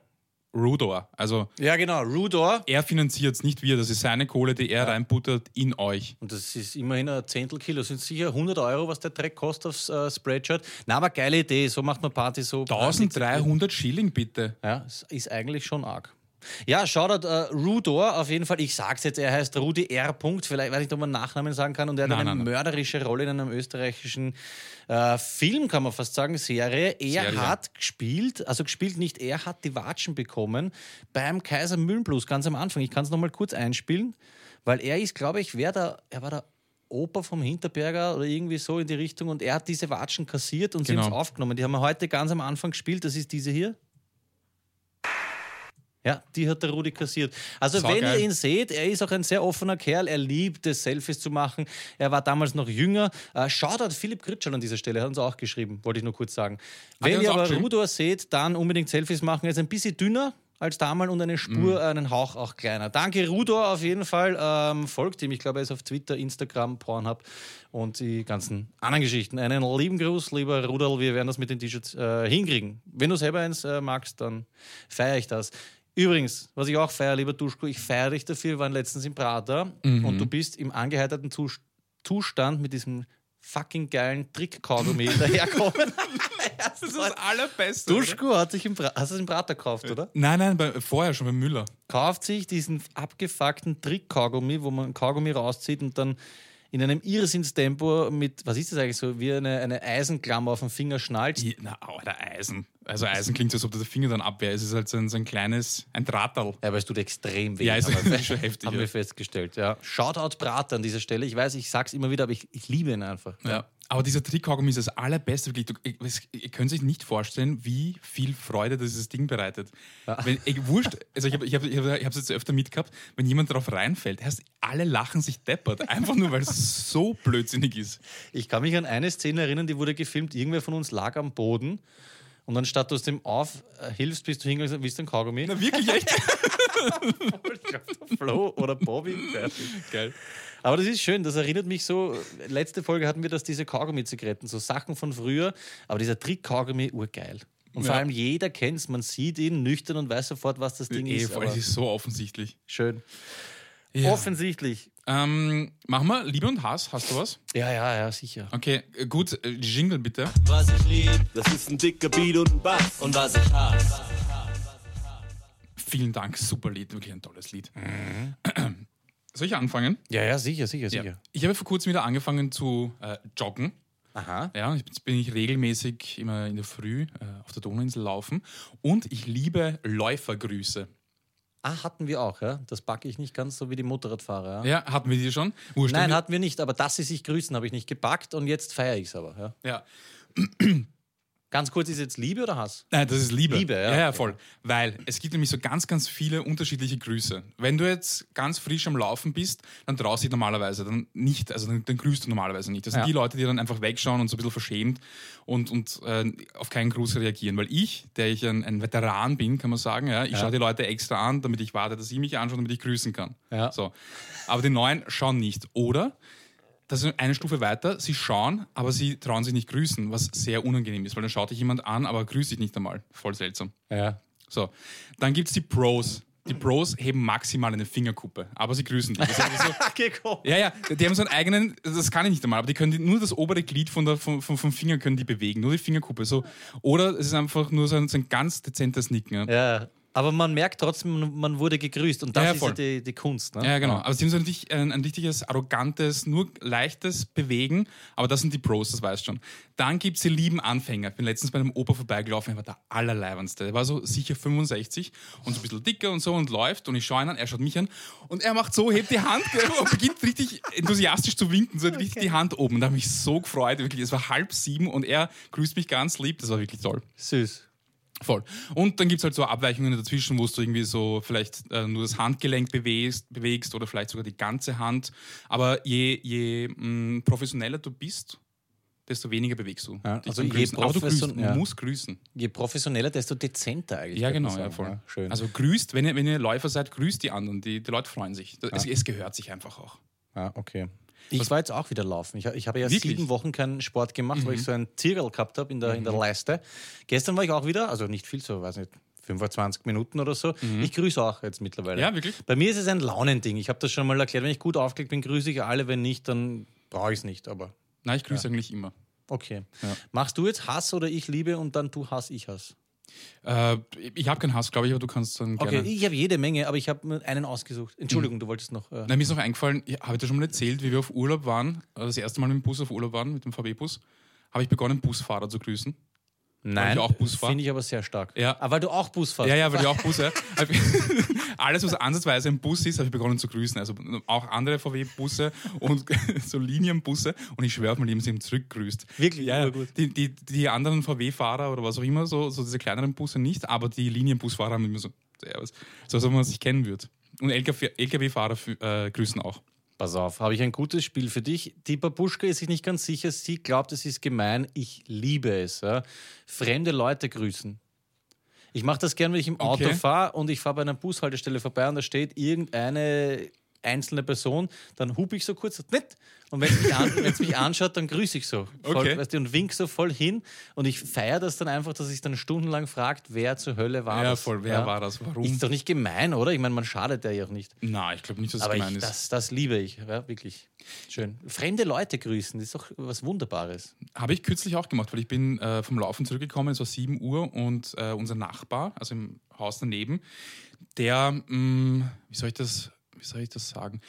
Rudor. Also Ja, genau, Rudor. er finanziert es, nicht wir. Das ist seine Kohle, die er reinbuttert in euch. Und das ist immerhin ein Zehntel Kilo. Das sind sicher 100 Euro, was der Dreck kostet aufs äh, Spreadshirt. Na, aber geile Idee. So macht man Party so. 1300 Schilling bitte. Ja, ist eigentlich schon arg. Ja, Shoutout äh, Rudor auf jeden Fall. Ich sag's jetzt, er heißt Rudi R. Punkt. Vielleicht weiß nicht, ob man Nachnamen sagen kann. Und er hat Nein, eine nein, mörderische Rolle in einem österreichischen äh, Film, kann man fast sagen, Serie. Er Serie. hat gespielt, also gespielt nicht, er hat die Watschen bekommen beim Kaiser Mühlenblues ganz am Anfang. Ich kann es nochmal kurz einspielen, weil er ist, glaube ich, wer da, er war der Opa vom Hinterberger oder irgendwie so in die Richtung und er hat diese Watschen kassiert und sie Genau. haben es aufgenommen. Die haben wir heute ganz am Anfang gespielt. Das ist diese hier. Ja, die hat der Rudi kassiert. Also, Sau wenn geil. ihr ihn seht, er ist auch ein sehr offener Kerl. Er liebt es, Selfies zu machen. Er war damals noch jünger. Äh, Shoutout Philipp Gritschel an dieser Stelle, hat uns auch geschrieben, wollte ich nur kurz sagen. der Wenn ihr aber? Rudor seht, dann unbedingt Selfies machen. Er ist ein bisschen dünner als damals und eine Spur, Mhm. einen Hauch auch kleiner. Danke, Rudor, auf jeden Fall. Ähm, folgt ihm. Ich glaube, er ist auf Twitter, Instagram, Pornhub und die ganzen anderen Geschichten. Einen lieben Gruß, lieber Rudolf. Wir werden das mit den T-Shirts äh, hinkriegen. Wenn du selber eins äh, magst, dann feiere ich das. Übrigens, was ich auch feiere, lieber Duschko, ich feiere dich dafür. Wir waren letztens im Prater Mhm. und du bist im angeheiterten Zus- Zustand mit diesem fucking geilen Trick-Kaugummi daherkommen. Das ist das Allerbeste. Duschko hat sich im, Bra hast du es im Prater gekauft, oder? Nein, nein, bei, vorher schon bei Müller. kauft sich diesen abgefuckten Trick-Kaugummi, wo man Kaugummi rauszieht und dann in einem Irrsinnstempo mit, was ist das eigentlich so, wie eine, eine Eisenklammer auf den Finger schnallt. Na, oh, der Eisen. Also Eisen klingt so, als ob der Finger dann abwehrt. Es ist halt so ein, so ein kleines, ein Drahttal. Ja, aber es tut extrem weh. Ja, es ist schon heftig, Haben ja. wir festgestellt, ja. Shoutout Prater an dieser Stelle. Ich weiß, ich sag's immer wieder, aber ich, ich liebe ihn einfach. Ja. Aber dieser Trickkaugummi ist das allerbeste. Wirklich. Du, ihr, könnt sich nicht vorstellen, wie viel Freude dieses Ding bereitet. Wenn, ich, wurscht, also ich habe es ich hab, ich hab, jetzt öfter mitgehabt, wenn jemand drauf reinfällt, heißt, alle lachen sich deppert. Einfach nur, weil es so blödsinnig ist. Ich kann mich an eine Szene erinnern, die wurde gefilmt. Irgendwer von uns lag am Boden und anstatt dass du dem auf äh, hilfst, bist du hingegangen und willst du einen Kaugummi? Na, wirklich echt? Ich glaub, der Flo oder Bobby. Geil. Aber das ist schön, das erinnert mich so. Letzte Folge hatten wir das, diese Kaugummi-Zigaretten, so Sachen von früher. Aber dieser Trick-Kaugummi, urgeil. Und vor Ja. allem jeder kennt es, man sieht ihn nüchtern und weiß sofort, was das Ding Eh, ist. es ist so offensichtlich. schön. Ja. Offensichtlich. Ähm, machen wir Liebe und Hass. Hast du was? Ja, ja, ja, sicher. Okay, äh, gut. äh, Jingle bitte. Was ich lieb, das ist ein dicker Beat und ein Bass. Und was ich hasse, Vielen Dank. Super Lied. Wirklich ein tolles Lied. Mhm. Soll ich anfangen? Ja, ja, sicher, sicher, sicher. Ich habe vor kurzem wieder angefangen zu äh, joggen. Aha. Ja, jetzt bin ich regelmäßig immer in der Früh äh, auf der Donauinsel laufen und ich liebe Läufergrüße. Ah, hatten wir auch, ja. Das backe ich nicht ganz so wie die Motorradfahrer. Ja. Ja, hatten wir die schon? Wurscht, Nein, hatten wir nicht, aber dass sie sich grüßen, habe ich nicht gepackt und jetzt feiere ich es aber. Ja. ja. Ganz kurz, ist jetzt Liebe oder Hass? Nein, das ist Liebe. Liebe, ja. Ja, ja, voll. Weil es gibt nämlich so ganz, ganz viele unterschiedliche Grüße. Wenn du jetzt ganz frisch am Laufen bist, dann traust du dich normalerweise dann nicht, also dann, dann grüßt du normalerweise nicht. Das sind Ja. die Leute, die dann einfach wegschauen und so ein bisschen verschämt und, und äh, auf keinen Gruß reagieren. Weil ich, der ich ein, ein Veteran bin, kann man sagen, ja, ich schaue die Leute extra an, damit ich warte, dass sie mich anschauen, damit ich grüßen kann. Ja. So. Aber die Neuen schauen nicht. Oder das ist eine Stufe weiter. Sie schauen, aber sie trauen sich nicht grüßen, was sehr unangenehm ist, weil dann schaut dich jemand an, aber grüßt dich nicht einmal. Voll seltsam. Ja. So, dann gibt es die Pros. Die Pros heben maximal eine Fingerkuppe, aber sie grüßen dich. Das so, Okay, komm. ja, ja, die haben so einen eigenen, das kann ich nicht einmal, aber die können nur das obere Glied von der, vom, vom, vom Finger können die bewegen, nur die Fingerkuppe. So. Oder es ist einfach nur so ein, so ein ganz dezentes Nicken. Ja. Ja, aber man merkt trotzdem, man wurde gegrüßt und das Ja, ja, ist voll. ja die, die Kunst. Ne? Ja, genau. Aber sie haben so ein, ein, ein richtiges, arrogantes, nur leichtes Bewegen. Aber das sind die Pros, das weißt du schon. Dann gibt es die lieben Anfänger. Ich bin letztens bei einem Opa vorbeigelaufen, er war der allerleibendste. Der war so sicher 65 und so ein bisschen dicker und so und läuft. Und ich schaue ihn an, er schaut mich an und er macht so, hebt die Hand und beginnt richtig enthusiastisch zu winken, so richtig die Hand oben. Und da habe ich mich so gefreut, wirklich. Es war halb sieben und er grüßt mich ganz lieb. Das war wirklich toll. Süß. Voll. Und dann gibt es halt so Abweichungen dazwischen, wo du irgendwie so vielleicht äh, nur das Handgelenk bewegst, bewegst oder vielleicht sogar die ganze Hand. Aber je, je mh, professioneller du bist, desto weniger bewegst du. Ja, also je. Aber du grüßt, ja. musst grüßen. Je professioneller, desto dezenter eigentlich. Ja, genau, ja, voll. schön. Also grüßt, wenn ihr, wenn ihr Läufer seid, grüßt die anderen. Die, die Leute freuen sich. Das, es, es gehört sich einfach auch. ja, okay. Ich war jetzt auch wieder laufen. Ich, ich habe ja Wirklich? Mhm. sieben Wochen keinen Sport gemacht, weil ich so ein Zirkel gehabt habe in der, in der Leiste. Gestern war ich auch wieder, also nicht viel, so weiß nicht, 25 Minuten oder so. Ich grüße auch jetzt mittlerweile. Ja, wirklich? Bei mir ist es ein Launending. Ich habe das schon mal erklärt. Wenn ich gut aufgelegt bin, grüße ich alle. Wenn nicht, dann brauche ich es nicht. Aber Nein, ich grüße eigentlich immer. okay. Ja. Machst du jetzt Hass oder ich liebe und dann du Hass, ich Hass? Äh, ich habe keinen Hass, glaube ich, aber du kannst dann Okay, gerne. ich habe jede Menge, aber ich habe mir einen ausgesucht. Entschuldigung, du wolltest noch. Äh, Nein, mir ist noch eingefallen, habe ich dir schon mal erzählt, wie wir auf Urlaub waren, äh, das erste Mal mit dem Bus auf Urlaub waren, mit dem VW-Bus, habe ich begonnen, Busfahrer zu grüßen. Nein, ich auch Bus fahre? finde ich aber sehr stark. Ja. Aber weil du auch Bus fährst. Ja, ja, weil ich auch Busse. Alles, was ansatzweise ein Bus ist, habe ich begonnen zu grüßen. Also auch andere VW-Busse und so Linienbusse. Und ich schwöre auf mein Leben, sie haben zurückgrüßt. Wirklich? Ja, ja. Die, die, die anderen VW-Fahrer oder was auch immer, so, so diese kleineren Busse nicht, aber die Linienbusfahrer haben immer so, Servus. So, als ob man sich kennen würde. Und LKW-Fahrer äh, grüßen auch. Pass auf, habe ich ein gutes Spiel für dich. Die Babuschka ist sich nicht ganz sicher. Sie glaubt, es ist gemein. Ich liebe es. Ja. Fremde Leute grüßen. Ich mache das gern, wenn ich im Auto Okay. fahre und ich fahre bei einer Bushaltestelle vorbei und da steht irgendeine einzelne Person, dann hupe ich so kurz nicht. Und wenn es mich, an, mich anschaut, dann grüße ich so. Voll, Okay. weißt du, und wink so voll hin. Und ich feiere das dann einfach, dass sich dann stundenlang fragt, wer zur Hölle war Ja, das. voll, wer war das? Warum? Ist doch nicht gemein, oder? Ich meine, man schadet ja auch nicht. Nein, ich glaube nicht, dass es Aber gemein ich, ist. das, das liebe ich, ja, wirklich. Schön. Fremde Leute grüßen, das ist doch was Wunderbares. Habe ich kürzlich auch gemacht, weil ich bin äh, vom Laufen zurückgekommen, es war 7 Uhr und äh, unser Nachbar, also im Haus daneben, der, mh, wie, soll ich das, wie soll ich das sagen,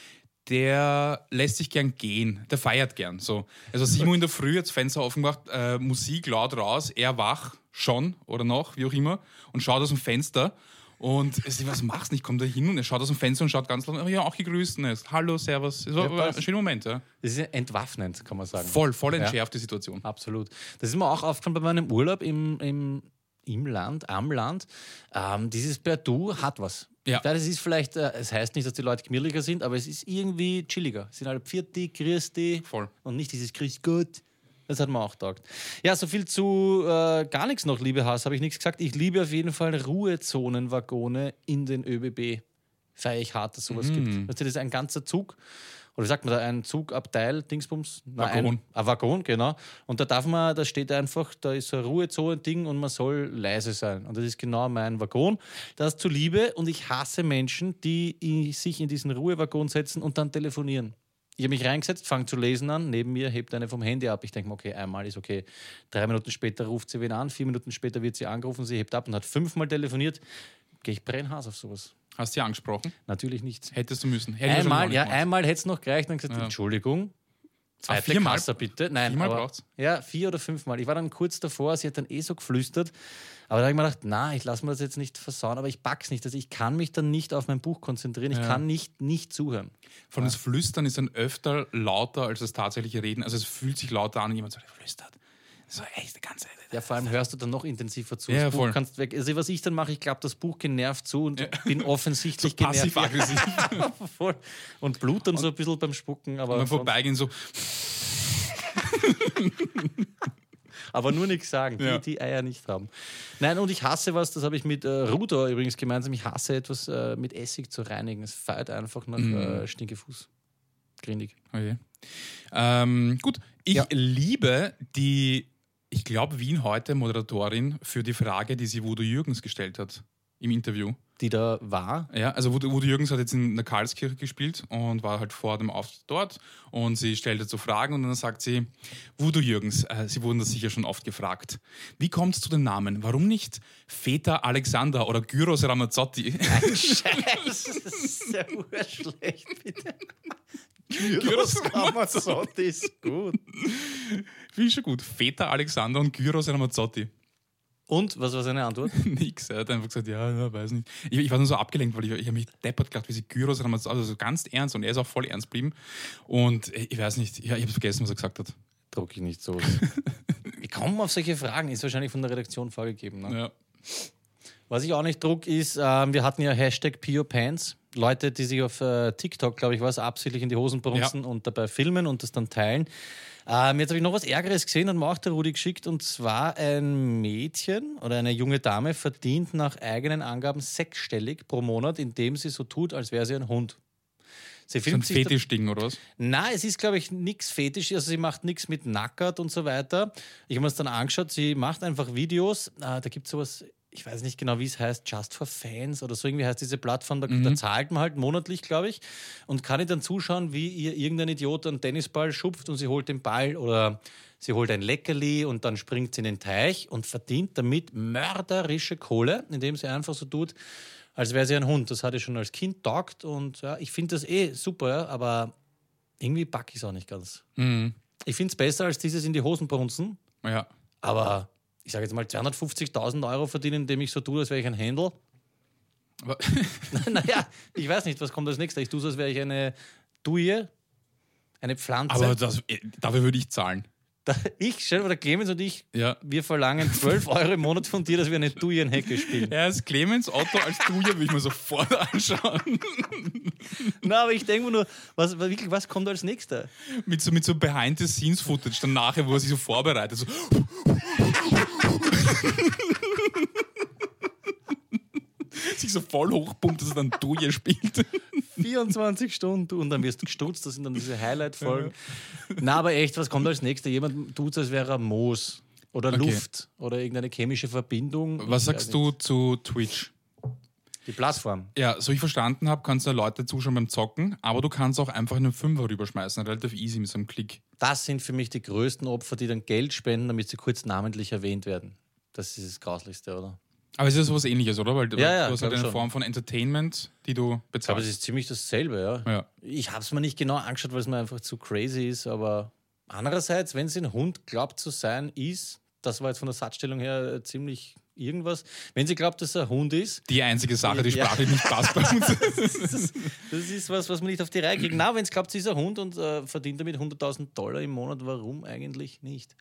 der lässt sich gern gehen, der feiert gern. So. Also 7 Uhr in der Früh, jetzt Fenster offen gemacht, äh, Musik laut raus, er wach, schon oder noch, wie auch immer, und schaut aus dem Fenster. Und es was machst du? Ich komme da hin und er schaut aus dem Fenster und schaut ganz laut, oh, ja, auch gegrüßt. Ist, Hallo, Servus. Es war, Ja, ein schöner Moment, ja. Das ist ja entwaffnend, kann man sagen. Voll, voll Ja. entschärft die Situation. Absolut. Das ist mir auch aufgefallen bei meinem Urlaub im, im, im Land, am Land. Ähm, dieses Per Du hat was. Ja. Das ist vielleicht, äh, es heißt nicht, dass die Leute gemütlicher sind, aber es ist irgendwie chilliger. Es sind alle Pfirti, dich Voll. und nicht dieses Grüß Gott. Das hat mir auch taugt. Ja, so viel zu äh, gar nichts noch, liebe Hass, habe ich nichts gesagt. Ich liebe auf jeden Fall Ruhezonenwaggone in den ÖBB. Feiere ich hart, dass sowas gibt. Weißt du, das ist ein ganzer Zug. Oder wie sagt man da, ein Zugabteil, Dingsbums? Nein, Waggon. Ein, ein Waggon, genau. Und da darf man, da steht einfach, da ist so ein Ruhezone-Ding und man soll leise sein. Und das ist genau mein Waggon. Das zuliebe und ich hasse Menschen, die sich in diesen Ruhewaggon setzen und dann telefonieren. Ich habe mich reingesetzt, fange zu lesen an, neben mir hebt eine vom Handy ab. Ich denke mir, okay, einmal ist okay. Drei Minuten später ruft sie wen an, vier Minuten später wird sie angerufen, sie hebt ab und hat fünfmal telefoniert. Gehe ich brennhaß auf sowas? Hast du ja angesprochen? Natürlich nicht. Hättest du müssen. Hätte Einmal, ja, einmal hätte es noch gereicht und gesagt, Ja. Entschuldigung. Zweite viermal? Kasse bitte. Nein, Viermal aber, braucht's? Ja, vier oder fünfmal. Ich war dann kurz davor, sie hat dann eh so geflüstert. Aber da habe ich mir gedacht, na, ich lasse mir das jetzt nicht versauen, aber ich pack's nicht. Also ich kann mich dann nicht auf mein Buch konzentrieren. Ich Ja. kann nicht nicht zuhören. Von das Flüstern ist dann öfter lauter als das tatsächliche Reden. Also es fühlt sich lauter an, wenn jemand so flüstert. So echt die ganze Ja, vor allem hörst du dann noch intensiver zu. Ja, das Buch voll. kannst weg. Also was ich dann mache, ich klappe das Buch genervt zu und bin offensichtlich so genervt. passiv-aggressiv. Ja, voll. Und blut dann so ein bisschen beim Spucken. Aber Und sonst- vorbeigehen so, Aber nur nichts sagen, Ja. die die Eier nicht haben. Nein, und ich hasse was, das habe ich mit äh, Rudor übrigens gemeinsam, ich hasse etwas äh, mit Essig zu reinigen. Es feiert einfach nach Mm. äh, Stinkefuß. Grindig. Okay. Ähm, gut, ich Ja. liebe die, ich glaube, Wien heute Moderatorin für die Frage, die sie Voodoo Jürgens gestellt hat im Interview. Die da war. Ja, also Voodoo, Voodoo Jürgens hat jetzt in der Karlskirche gespielt und war halt vor dem Auftritt dort und sie stellte so Fragen und dann sagt sie, Voodoo Jürgens, äh, Sie wurden das sicher schon oft gefragt. Wie kommt es zu den Namen? Warum nicht Feta Alexander oder Gyros Ramazzotti? Scheiße, das ist ja urschlecht, bitte. Gyros Ramazzotti ist gut. Wie schon gut. Feta Alexander und Gyros Ramazzotti. Und, was war seine Antwort? Nix. Er hat einfach gesagt, ja, ja weiß nicht. Ich, ich war nur so abgelenkt, weil ich, ich habe mich deppert gedacht, wie sie Gyros Ramazzotti, also so ganz ernst und er ist auch voll ernst geblieben. Und äh, ich weiß nicht, ja, ich habe vergessen, was er gesagt hat. Druck ich nicht so. Wie kommen wir auf solche Fragen? Ist wahrscheinlich von der Redaktion vorgegeben. Ne? Ja. Was ich auch nicht druck, ist, ähm, wir hatten ja Hashtag PioPants. Leute, die sich auf äh, TikTok, glaube ich, was absichtlich in die Hosen brunzen und dabei filmen und das dann teilen. Ähm, jetzt habe ich noch was Ärgeres gesehen, hat mir auch der Rudi geschickt. Und zwar ein Mädchen oder eine junge Dame verdient nach eigenen Angaben sechsstellig pro Monat, indem sie so tut, als wäre sie ein Hund. Sie So ein filmt sich da- Fetischding oder was? na, es ist, glaube ich, nichts fetisch. Also sie macht nichts mit Nackert und so weiter. Ich habe mir das dann angeschaut. Sie macht einfach Videos. Äh, da gibt es sowas, ich weiß nicht genau, wie es heißt, Just for Fans oder so irgendwie heißt diese Plattform. Da, da zahlt man halt monatlich, glaube ich, und kann ich dann zuschauen, wie ihr irgendein Idiot einen Tennisball schupft und sie holt den Ball oder sie holt ein Leckerli und dann springt sie in den Teich und verdient damit mörderische Kohle, indem sie einfach so tut, als wäre sie ein Hund. Das hatte ich schon als Kind taugt und ja, ich finde das eh super, aber irgendwie packe ich es auch nicht ganz. Ich finde es besser als dieses in die Hosen brunzen, Ja. aber ich sage jetzt mal 250.000 Euro verdienen, indem ich so tue, als wäre ich ein Händel. Naja, ich weiß nicht, was kommt als nächstes. Ich tue so, als wäre ich eine Duje, eine Pflanze. Aber das, äh, dafür würde ich zahlen. Ich, stell der Clemens und ich, Ja. wir verlangen 12 Euro im Monat von dir, dass wir eine Duje in Hecke spielen. Ja, das Clemens Otto als Duje würde ich mir sofort anschauen. Na, aber ich denke mir nur, was, was- wirklich, was kommt als nächster? mit so, mit so Behind-the-Scenes-Footage dann nachher, wo er sich so vorbereitet. So, sich so voll hochpumpt, dass er dann Duje spielt. 24 Stunden und dann wirst du gestutzt, das sind dann diese Highlight-Folgen. Na, aber echt, was kommt als nächster? Jemand tut es, als wäre er Moos oder Okay. Luft oder irgendeine chemische Verbindung. Was sagst du zu Twitch? Die Plattform. Ja, so ich verstanden habe, kannst du Leute zuschauen beim Zocken, aber du kannst auch einfach einen Fünfer rüberschmeißen, relativ easy mit so einem Klick. Das sind für mich die größten Opfer, die dann Geld spenden, damit sie kurz namentlich erwähnt werden. Das ist das Grauslichste, oder? Aber es ist sowas ähnliches, oder? Weil weil Ja, ja, du hast halt eine schon. Form von Entertainment, die du Ich glaube, es bezahlst. ist ziemlich dasselbe, ja. Ja. Ich habe es mir nicht genau angeschaut, weil es mir einfach zu crazy ist, aber andererseits, wenn es ein Hund glaubt zu sein, ist, das war jetzt von der Satzstellung her äh, ziemlich irgendwas, wenn sie glaubt, dass er ein Hund ist, Die einzige Sache, die Ja. sprachlich nicht passt bei uns. das ist, das ist was, was man nicht auf die Reihe kriegt. Na, wenn es glaubt, sie ist ein Hund und äh, verdient damit 100.000 Dollar im Monat, warum eigentlich nicht?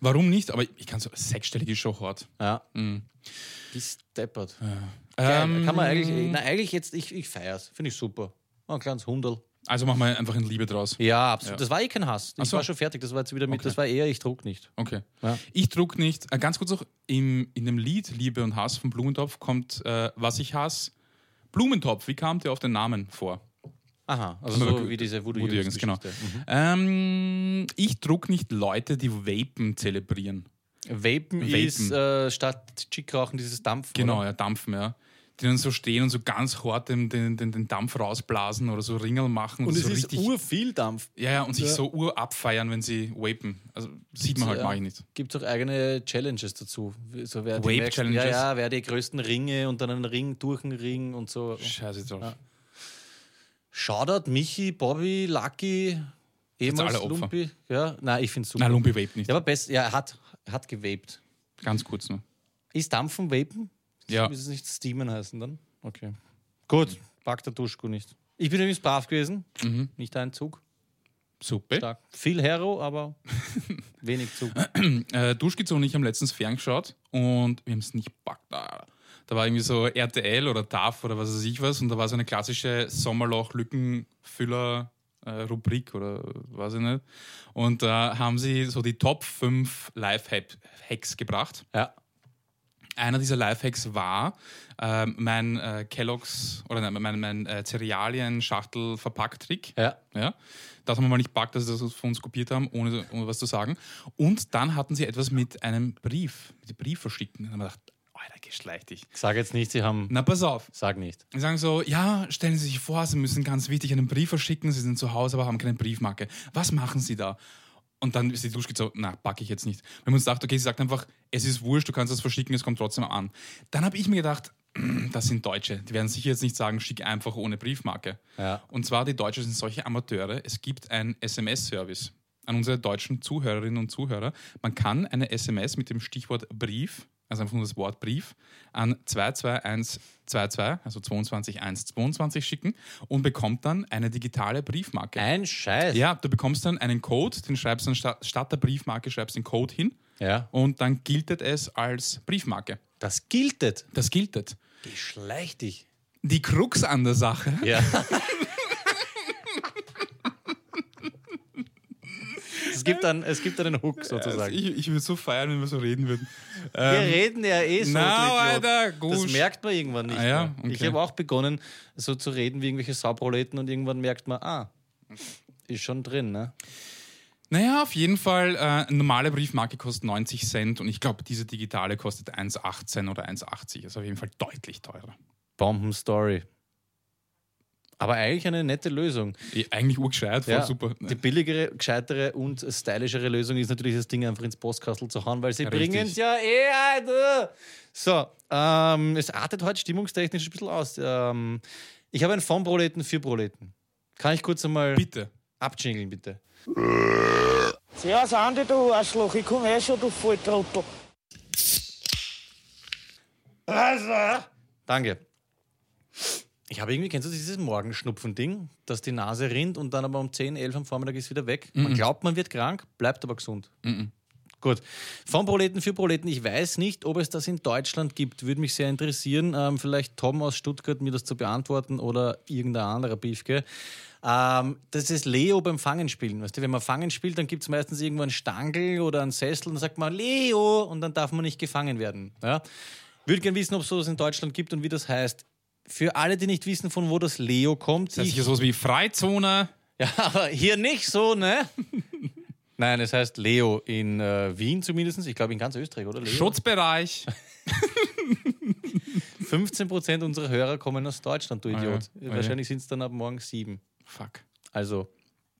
Warum nicht? Aber ich kann so, sechsstellig ist schon hart. Ja. Ist deppert. Geil. Ähm, Kann man eigentlich, na, eigentlich jetzt, ich, ich feiere es, finde ich super. Ein kleines Hundel. Also machen wir einfach in Liebe draus. Ja, absolut. Ja. Das war eh kein Hass. Ich so. war schon fertig. Das war jetzt wieder mit, Okay. das war eher, ich druck nicht. Okay. Ja. Ich druck nicht. Äh, ganz kurz noch, im, in dem Lied Liebe und Hass von Blumentopf kommt, äh, was ich hasse. Blumentopf, wie kam der auf den Namen vor? Aha, also Aber so wie diese Voodoo, Woody Jürgens genau. Mhm. Ähm, ich druck nicht Leute, die Vapen zelebrieren. Vapen, Vapen. ist äh, statt Chickrauchen dieses Dampf. Genau, Oder? ja, Dampfen, ja. Die dann so stehen und so ganz hart den, den, den, den Dampf rausblasen oder so Ringel machen. Und es so ist richtig, urviel Dampf. ja, ja, und sich Ja. so urabfeiern, wenn sie vapen. Also sieht man halt, Ja. mache ich nicht. Gibt es auch eigene Challenges dazu. So wer die Vape nächsten- Challenges? Ja, ja, wer die größten Ringe und dann einen Ring durch einen Ring und so. Scheiße drauf. Ja. Shoutout Michi, Bobby, Lucky, ehemals. Lumpi. Ja, nein, ich finde es super. Nein, Lumpi vape nicht. Ja, aber best, ja, er hat, er hat gewaped. Ganz kurz nur. Ist Dampfen Vapen? Ja. Muss es nicht Steamen heißen dann? Okay. Gut, packt der Duschko nicht. Ich bin übrigens brav gewesen. Mhm. Nicht ein Zug. Super. Stark. Viel Hero, aber wenig Zug. Äh, Duschkizo und ich haben letztens ferngeschaut und wir haben es nicht packt. Da, war irgendwie so RTL oder DAF oder was weiß ich was und da war so eine klassische Sommerloch-Lückenfüller-Rubrik oder weiß ich nicht. Und da haben sie so die Top 5 Live-Hacks gebracht. Ja. Einer dieser Lifehacks war ähm, mein äh, Kellogg's oder nein, mein, mein äh, Cerealien-Schachtel-Verpacktrick. Ja. Ja, das haben wir mal nicht packt, dass sie das von uns kopiert haben, ohne, ohne was zu sagen. Und dann hatten sie etwas mit einem Brief, mit dem Brief verschicken. Und dann haben wir gedacht, Alter, geschleicht dich. Sag jetzt nicht, sie haben. Na, pass auf. Sag nicht. Die sagen so, ja, stellen Sie sich vor, Sie müssen ganz wichtig einen Brief verschicken, Sie sind zu Hause, aber haben keine Briefmarke. Was machen Sie da? Und dann ist die Duschke so, na, packe ich jetzt nicht. Wir haben uns gedacht, okay, sie sagt einfach, es ist wurscht, du kannst das verschicken, es kommt trotzdem an. Dann habe ich mir gedacht, das sind Deutsche, die werden sicher jetzt nicht sagen, schick einfach ohne Briefmarke. Ja. Und zwar, die Deutschen sind solche Amateure, es gibt einen SMS-Service an unsere deutschen Zuhörerinnen und Zuhörer. Man kann eine SMS mit dem Stichwort Brief, also einfach nur das Wort Brief, an 22122, also 22122 schicken und bekommt dann eine digitale Briefmarke. Ein Scheiß. Ja, du bekommst dann einen Code, den schreibst dann statt, der Briefmarke schreibst den Code hin ja. und dann giltet es als Briefmarke. Das giltet. Das giltet. Geschleich dich. Die Krux an der Sache Ja. es, gibt dann, es gibt einen Hook sozusagen. Also ich, ich würde so feiern, wenn wir so reden würden. Wir Ähm, reden ja eh so. na. Alter, Das merkt man irgendwann nicht. Ah, ja? mehr. Ich Okay. habe auch begonnen, so zu reden wie irgendwelche Sauproleten und irgendwann merkt man, ah, ist schon drin, ne? Naja, auf jeden Fall, äh, eine normale Briefmarke kostet 90 Cent und ich glaube, diese digitale kostet 1,18 oder 1,80. Also auf jeden Fall deutlich teurer. Bombenstory. Aber eigentlich eine nette Lösung. Eh, Eigentlich urgescheit, voll Ja, super. Die billigere, gescheitere und stylischere Lösung ist natürlich das Ding einfach ins Postkastel zu hauen, weil sie bringen es ja eh ein. So, ähm, es artet heute stimmungstechnisch ein bisschen aus. Ähm, ich habe einen von Proleten für Proleten. Kann ich kurz einmal Bitte. abjingeln, bitte? Servus Andi, du Arschloch, ich komm eh schon, du Volltrottel. Danke. Ich habe irgendwie, kennst du dieses Morgenschnupfen-Ding, dass die Nase rinnt und dann aber um 10, 11 am Vormittag ist wieder weg? Man glaubt, man wird krank, bleibt aber gesund. Gut. Von Proleten für Proleten. Ich weiß nicht, ob es das in Deutschland gibt. Würde mich sehr interessieren. Ähm, vielleicht Tom aus Stuttgart mir das zu beantworten oder irgendein anderer Biefke. Ähm, das ist Leo beim Fangenspielen. Weißt du, wenn man Fangen spielt, dann gibt es meistens irgendwo einen Stangel oder einen Sessel und dann sagt man Leo und dann darf man nicht gefangen werden. Ja? Würde gerne wissen, ob es sowas in Deutschland gibt und wie das heißt. Für alle, die nicht wissen, von wo das Leo kommt, Das heißt ich- hier sowas wie Freizone. ja, aber hier nicht so, ne? Nein, es heißt Leo in äh, Wien zumindest. Ich glaube in ganz Österreich, oder? Leo? Schutzbereich. 15% unserer Hörer kommen aus Deutschland, du Ah ja, Idiot. ah ja. Wahrscheinlich sind es dann ab morgen sieben. Fuck. Also,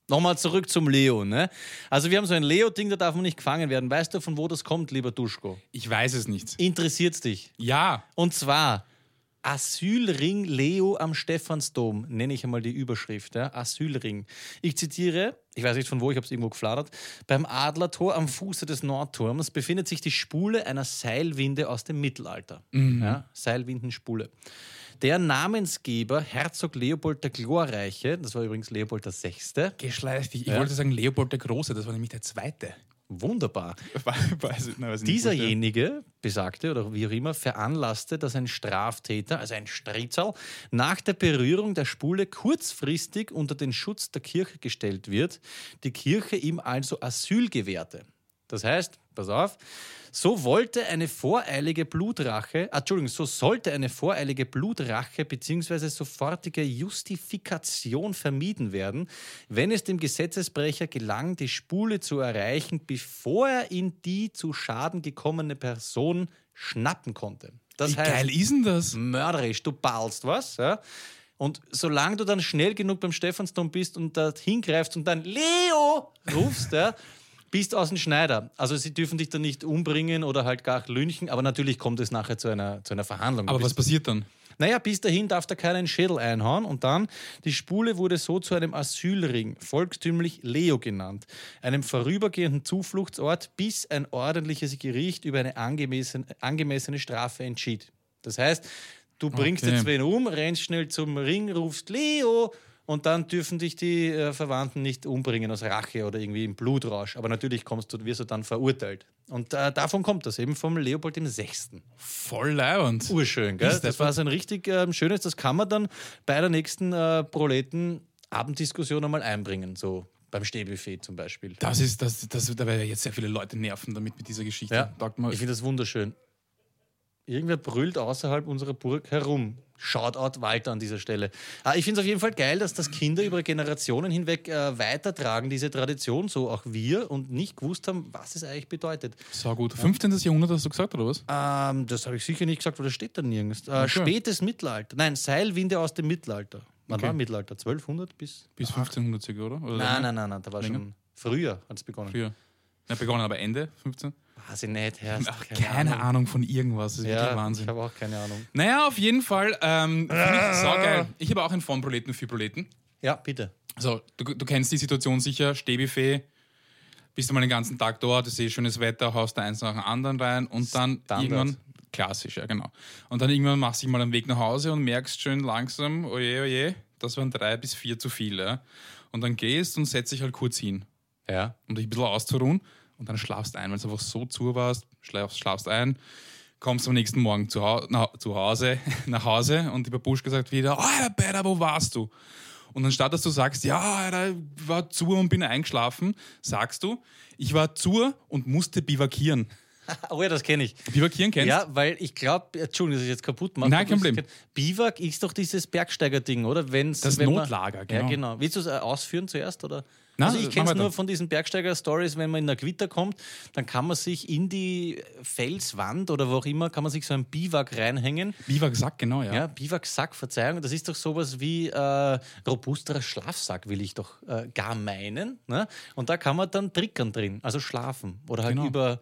nochmal zurück zum Leo, ne? Also, wir haben so ein Leo-Ding, da darf man nicht gefangen werden. Weißt du, von wo das kommt, lieber Duschko? Ich weiß es nicht. Interessiert's dich? Ja. Und zwar Asylring Leo am Stephansdom, nenne ich einmal die Überschrift. Ja? Asylring. Ich zitiere, ich weiß nicht von wo, ich habe es irgendwo gefladert. Beim Adlertor am Fuße des Nordturms befindet sich die Spule einer Seilwinde aus dem Mittelalter. Ja? Seilwindenspule. Der Namensgeber, Herzog Leopold der Glorreiche, das war übrigens Leopold VI., Geschleift. Ich, ich Ja. wollte sagen Leopold der Große, das war nämlich der zweite. Wunderbar. weiß, nein, weiß. Dieserjenige, besagte oder wie auch immer, veranlasste, dass ein Straftäter, also ein Stritzel, nach der Berührung der Spule kurzfristig unter den Schutz der Kirche gestellt wird, die Kirche ihm also Asyl gewährte. Das heißt, pass auf, so wollte eine voreilige Blutrache, ah, Entschuldigung, so sollte eine voreilige Blutrache bzw. sofortige Justifikation vermieden werden, wenn es dem Gesetzesbrecher gelang, die Spule zu erreichen, bevor er in die zu Schaden gekommene Person schnappen konnte. Das Wie heißt, geil ist denn das? mörderisch, du ballst was, ja? Und solange du dann schnell genug beim Stephansdom bist und da hingreifst und dann Leo rufst, ja, bist aus dem Schneider. Also sie dürfen dich dann nicht umbringen oder halt gar lynchen, aber natürlich kommt es nachher zu einer, zu einer Verhandlung. Aber was passiert dann? naja, bis dahin darf da keiner einen Schädel einhauen. Und dann, die Spule wurde so zu einem Asylring, volkstümlich Leo genannt, einem vorübergehenden Zufluchtsort, bis ein ordentliches Gericht über eine angemessene, angemessene Strafe entschied. Das heißt, du bringst Okay. jetzt wen um, rennst schnell zum Ring, rufst Leo und dann dürfen dich die äh, Verwandten nicht umbringen aus Rache oder irgendwie im Blutrausch. Aber natürlich kommst du, wirst du dann verurteilt. Und äh, davon kommt das eben vom Leopold im Sechsten. Voll leibend. Urschön, gell? Das war so ein richtig ähm, schönes, das kann man dann bei der nächsten äh, Proleten-Abenddiskussion einmal einbringen, so beim Stehbuffet zum Beispiel. Das ist, das, das, da werden jetzt sehr viele Leute nerven damit mit dieser Geschichte. Ja, ich finde das wunderschön. Irgendwer brüllt außerhalb unserer Burg herum. Shoutout Walter an dieser Stelle. Ah, ich finde es auf jeden Fall geil, dass das Kinder über Generationen hinweg äh, weitertragen, diese Tradition, so auch wir, und nicht gewusst haben, was es eigentlich bedeutet. so gut. 15. Jahrhundert hast du gesagt, oder was? Ähm, das habe ich sicher nicht gesagt, weil das steht da nirgends. Äh, Spätes Mittelalter. Nein, Seilwinde aus dem Mittelalter. Wann Okay. war Mittelalter? 1200 bis? Bis 1500 circa, oder? oder Nein, nein, nein, nein, da war Länger? schon früher hat es begonnen. Früher. Ja, begonnen, aber Ende 15? Weiß ich nicht, Herr. Ach, keine, Ahnung. von irgendwas. Das ist wirklich Ja, Wahnsinn. ich habe auch keine Ahnung. Naja, auf jeden Fall. Ähm, ich saugeil. Ich habe auch einen von Proleten für Proleten. Ja, bitte. So, du, du kennst die Situation sicher, Stehbuffet, bist du mal den ganzen Tag dort, du siehst schönes Wetter, haust da eins nach dem anderen rein und dann Standard. irgendwann, klassisch, ja genau. Und dann irgendwann machst du dich mal einen Weg nach Hause und merkst schön langsam, oje, oje, das waren drei bis vier zu viele. Ja? Und dann gehst und setzt dich halt kurz hin, Ja. um dich ein bisschen auszuruhen und dann schlafst ein, weil es einfach so zu warst, schlafst, schlafst ein, kommst am nächsten Morgen zu, Hau na, zu Hause, nach Hause und die Babuschka sagt wieder, oh, Alter, Peter, wo warst du? Und anstatt dass du sagst, ja, Alter, ich war zu und bin eingeschlafen, sagst du, ich war zu und musste bivakieren. Oh ja, das kenne ich. Bivakieren kennst Ja, weil ich glaube, Entschuldigung, dass ich jetzt kaputt mache. Nein, kein Problem. Biwak ist doch dieses Bergsteiger-Ding, oder? Wenn's, Das wenn Notlager, man, genau. Ja, genau. Willst du es äh, ausführen zuerst? Oder? Nein, also ich kenne es nur dann. von diesen Bergsteiger-Stories, wenn man in der Gewitter kommt, dann kann man sich in die Felswand oder wo auch immer, kann man sich so ein Biwak reinhängen. Biwaksack, genau, ja. Ja, Biwaksack, Verzeihung, das ist doch sowas wie äh, robusterer Schlafsack, will ich doch äh, gar meinen. Ne? Und da kann man dann trickern drin, also schlafen oder halt Genau. über,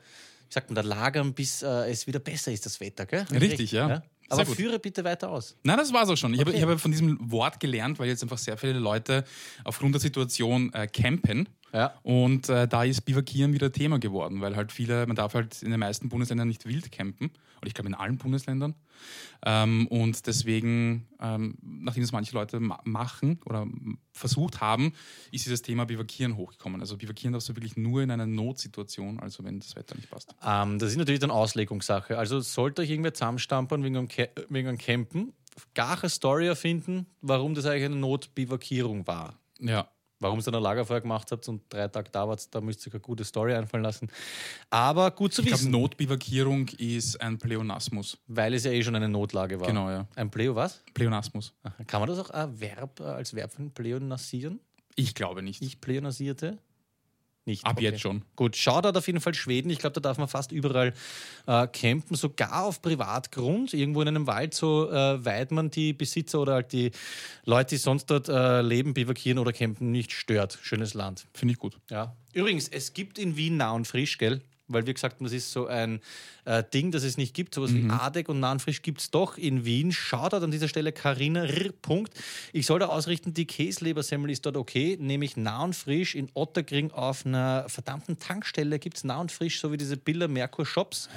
wie sagt man, da lagern, bis äh, es wieder besser ist, das Wetter. Gell? Richtig, ja. Aber führe bitte weiter aus. Nein, das war's auch schon. Ich habe Okay. ich habe von diesem Wort gelernt, weil jetzt einfach sehr viele Leute aufgrund der Situation äh, campen. Ja. Und äh, da ist Bivakieren wieder Thema geworden, weil halt viele, man darf halt in den meisten Bundesländern nicht wild campen. Und ich glaube in allen Bundesländern. Ähm, und deswegen, ähm, nachdem es manche Leute ma machen oder versucht haben, ist dieses Thema Bivakieren hochgekommen. Also Bivakieren darfst du wirklich nur in einer Notsituation, also wenn das Wetter nicht passt. Ähm, das ist natürlich dann Auslegungssache. Also sollte euch irgendwer zusammenstampern wegen einem, wegen einem Campen, gar eine Story erfinden, warum das eigentlich eine Notbivakierung war. Ja. Warum ihr dann ein Lagerfeuer gemacht habt und drei Tage da wart, da müsst ihr eine gute Story einfallen lassen. Aber gut zu Ich glaube, wissen, Notbivakierung ist ein Pleonasmus. weil es ja eh schon eine Notlage war. Genau, ja. Ein Pleo was? Pleonasmus. Kann man das auch ein Verb, äh, als Verb von pleonasieren? Ich glaube nicht. Ich pleonasierte? Nicht. Ab Okay. jetzt schon. Gut, Shoutout auf jeden Fall Schweden. Ich glaube, da darf man fast überall äh, campen, sogar auf Privatgrund. Irgendwo in einem Wald, so äh, weit man die Besitzer oder halt die Leute, die sonst dort äh, leben, bivakieren oder campen, nicht stört. Schönes Land. Finde ich gut. Ja. Übrigens, es gibt in Wien nah und frisch, gell? Weil wir gesagt haben, das ist so ein äh, Ding, das es nicht gibt. Sowas wie Adek und nah und frisch gibt es doch in Wien. Shoutout an dieser Stelle Carina R. Punkt. Ich soll da ausrichten, die Käslebersemmel ist dort okay, nämlich nah und frisch in Otterkring auf einer verdammten Tankstelle gibt es nah und frisch, so wie diese Biller Merkur Shops.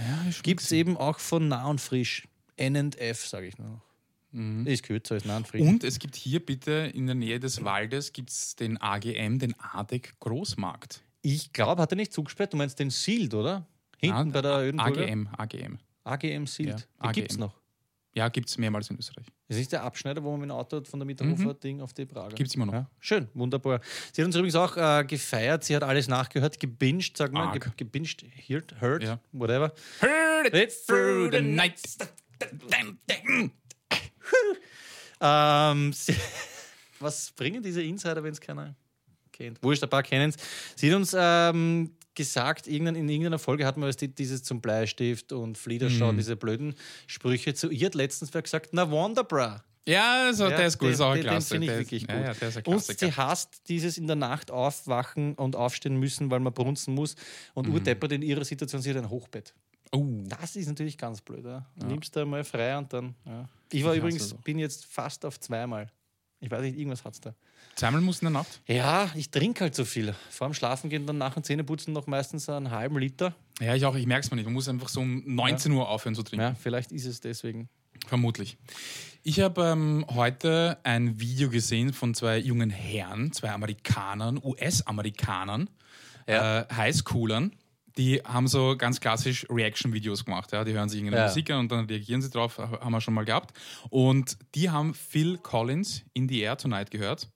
gibt es eben auch von nah und frisch. N&F, sage ich noch. Ist kürzer als nah und frisch. Und es gibt hier bitte in der Nähe des Waldes gibt's den AGM, den ADEC Großmarkt. Ich glaube, hat er nicht zugesperrt? Du meinst den Sealed, oder? Hinten bei der Ödenburger? AGM, AGM. AGM Sealed. Ja, AGM. gibt es noch. Ja, gibt es mehrmals in Österreich. Das ist der Abschneider, wo man mit dem Auto von der Mitterhofer Ding auf die Prager. Gibt's immer noch. Ja, schön, wunderbar. Sie hat uns übrigens auch äh, gefeiert. Sie hat alles nachgehört, gebinged, sag mal. Ge gebinged, heard, heard Ja. whatever. Heard it through the night. Ähm, was bringen diese Insider, wenn es keiner kennt? Wurscht, ein paar kennen es. Sie hat uns ähm, gesagt, irgendein, in irgendeiner Folge hatten wir das, die- dieses zum Bleistift und Fliederschau, Mhm. diese blöden Sprüche. Zu ihr hat letztens wer gesagt, na Wonderbra. Ja, also, der ist gut, den- ist auch ein den- den finde ich Der wirklich gut. Ja, ja, der ist ein Und Klassiker. sie hasst dieses in der Nacht aufwachen und aufstehen müssen, weil man brunzen muss. Und Mhm. urdeppert in ihrer Situation, sie hat ein Hochbett. Oh, Das ist natürlich ganz blöd. Ja? Nimmst du mal frei und dann. Ja. Ich war hasse übrigens, so. bin jetzt fast auf zweimal. Ich weiß nicht, irgendwas hat's da. Zweimal musst du in der Nacht? Ja, ich trinke halt so viel. Vor dem Schlafen gehen dann nach dem Zähneputzen noch meistens einen halben Liter. Ja, ich auch, ich merke es mir nicht. Man muss einfach so um 19 Uhr aufhören zu trinken. Ja, vielleicht ist es deswegen. Vermutlich. Ich habe ähm, heute ein Video gesehen von zwei jungen Herren, zwei Amerikanern, US-Amerikanern, Ja. äh, Highschoolern. Die haben so ganz klassisch Reaction-Videos gemacht. Ja? Die hören sich irgendeine Ja. Musik an und dann reagieren sie drauf, ha- haben wir schon mal gehabt. Und die haben Phil Collins in the Air Tonight gehört.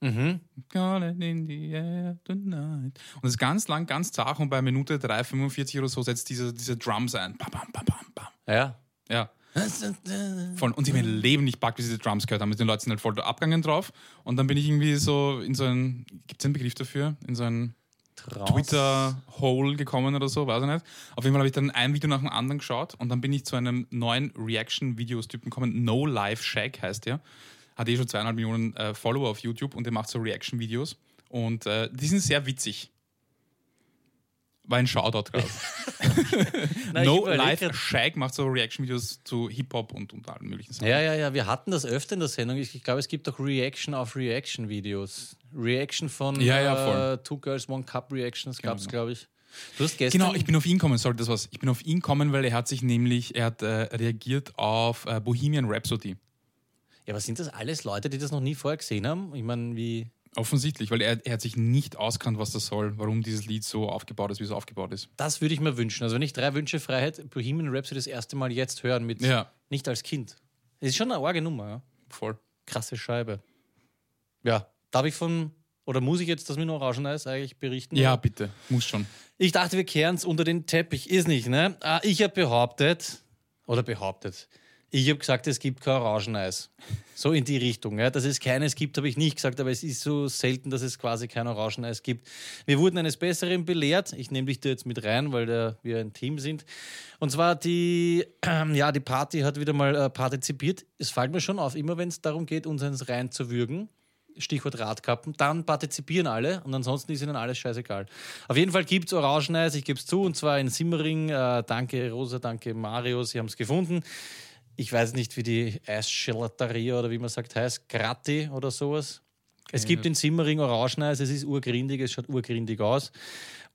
Mhm. Calling in the air tonight. Und es ist ganz lang, ganz zart und bei Minute 3,45 oder so setzt diese, diese Drums ein. Bam, bam, bam, bam. Ja. Ja. Voll. Und sie haben mein Leben nicht packt, wie sie diese Drums gehört haben. Mit den Leuten sind halt voll abgegangen drauf. Und dann bin ich irgendwie so in so ein, gibt es einen Begriff dafür? In so ein Trance. Twitter-Hole gekommen oder so, weiß ich nicht. Auf jeden Fall habe ich dann ein Video nach dem anderen geschaut und dann bin ich zu einem neuen Reaction-Videos-Typen gekommen. No Life Shack heißt der. Hat eh schon zweieinhalb Millionen äh, Follower auf YouTube und der macht so Reaction-Videos. Und äh, die sind sehr witzig. War ein Shoutout gerade. No Life Shack macht so Reaction-Videos zu Hip-Hop und, und allen möglichen Sachen. Ja, ja, ja, wir hatten das öfter in der Sendung. Ich, ich glaube, es gibt auch Reaction auf Reaction-Videos. Reaction von Ja, ja, äh, Two Girls, One Cup Reactions gab es, genau. glaube ich. Du hast gestern. Genau, ich bin auf ihn gekommen, sorry, das war's. Ich bin auf ihn gekommen, weil er hat sich nämlich, er hat äh, reagiert auf äh, Bohemian Rhapsody. Ja, aber sind das alles Leute, die das noch nie vorher gesehen haben? Ich meine, wie. Offensichtlich, weil er, er hat sich nicht auskannt, was das soll, warum dieses Lied so aufgebaut ist, wie es aufgebaut ist. Das würde ich mir wünschen. Also, wenn ich drei Wünsche frei hätte, Bohemian Rhapsody das erste Mal jetzt hören, mit Ja. nicht als Kind. Das ist schon eine arge Nummer, ja. Voll. Krasse Scheibe. Ja, darf ich von Oder muss ich jetzt das mit dem Orangeneis eigentlich berichten? Ja, bitte. Muss schon. Ich dachte, wir kehren es unter den Teppich. Ist nicht, ne? Ah, Ich habe behauptet, oder behauptet, ich habe gesagt, es gibt kein Orangeneis. So in die Richtung. Ja. Dass es keines gibt, habe ich nicht gesagt, aber es ist so selten, dass es quasi kein Orangeneis gibt. Wir wurden eines Besseren belehrt. Ich nehme dich da jetzt mit rein, weil da wir ein Team sind. Und zwar die, ähm, ja, die Party hat wieder mal äh, partizipiert. Es fällt mir schon auf, immer wenn es darum geht, uns eins reinzuwürgen, Stichwort Radkappen, dann partizipieren alle und ansonsten ist ihnen alles scheißegal. Auf jeden Fall gibt es Orangeneis, ich gebe es zu, und zwar in Simmering. Äh, danke Rosa, danke Mario, sie haben es gefunden. Ich weiß nicht, wie die Eisgelaterie oder wie man sagt heißt, Gratti oder sowas. Es gibt in Simmering Orangeneis, es ist urgrindig, es schaut urgrindig aus.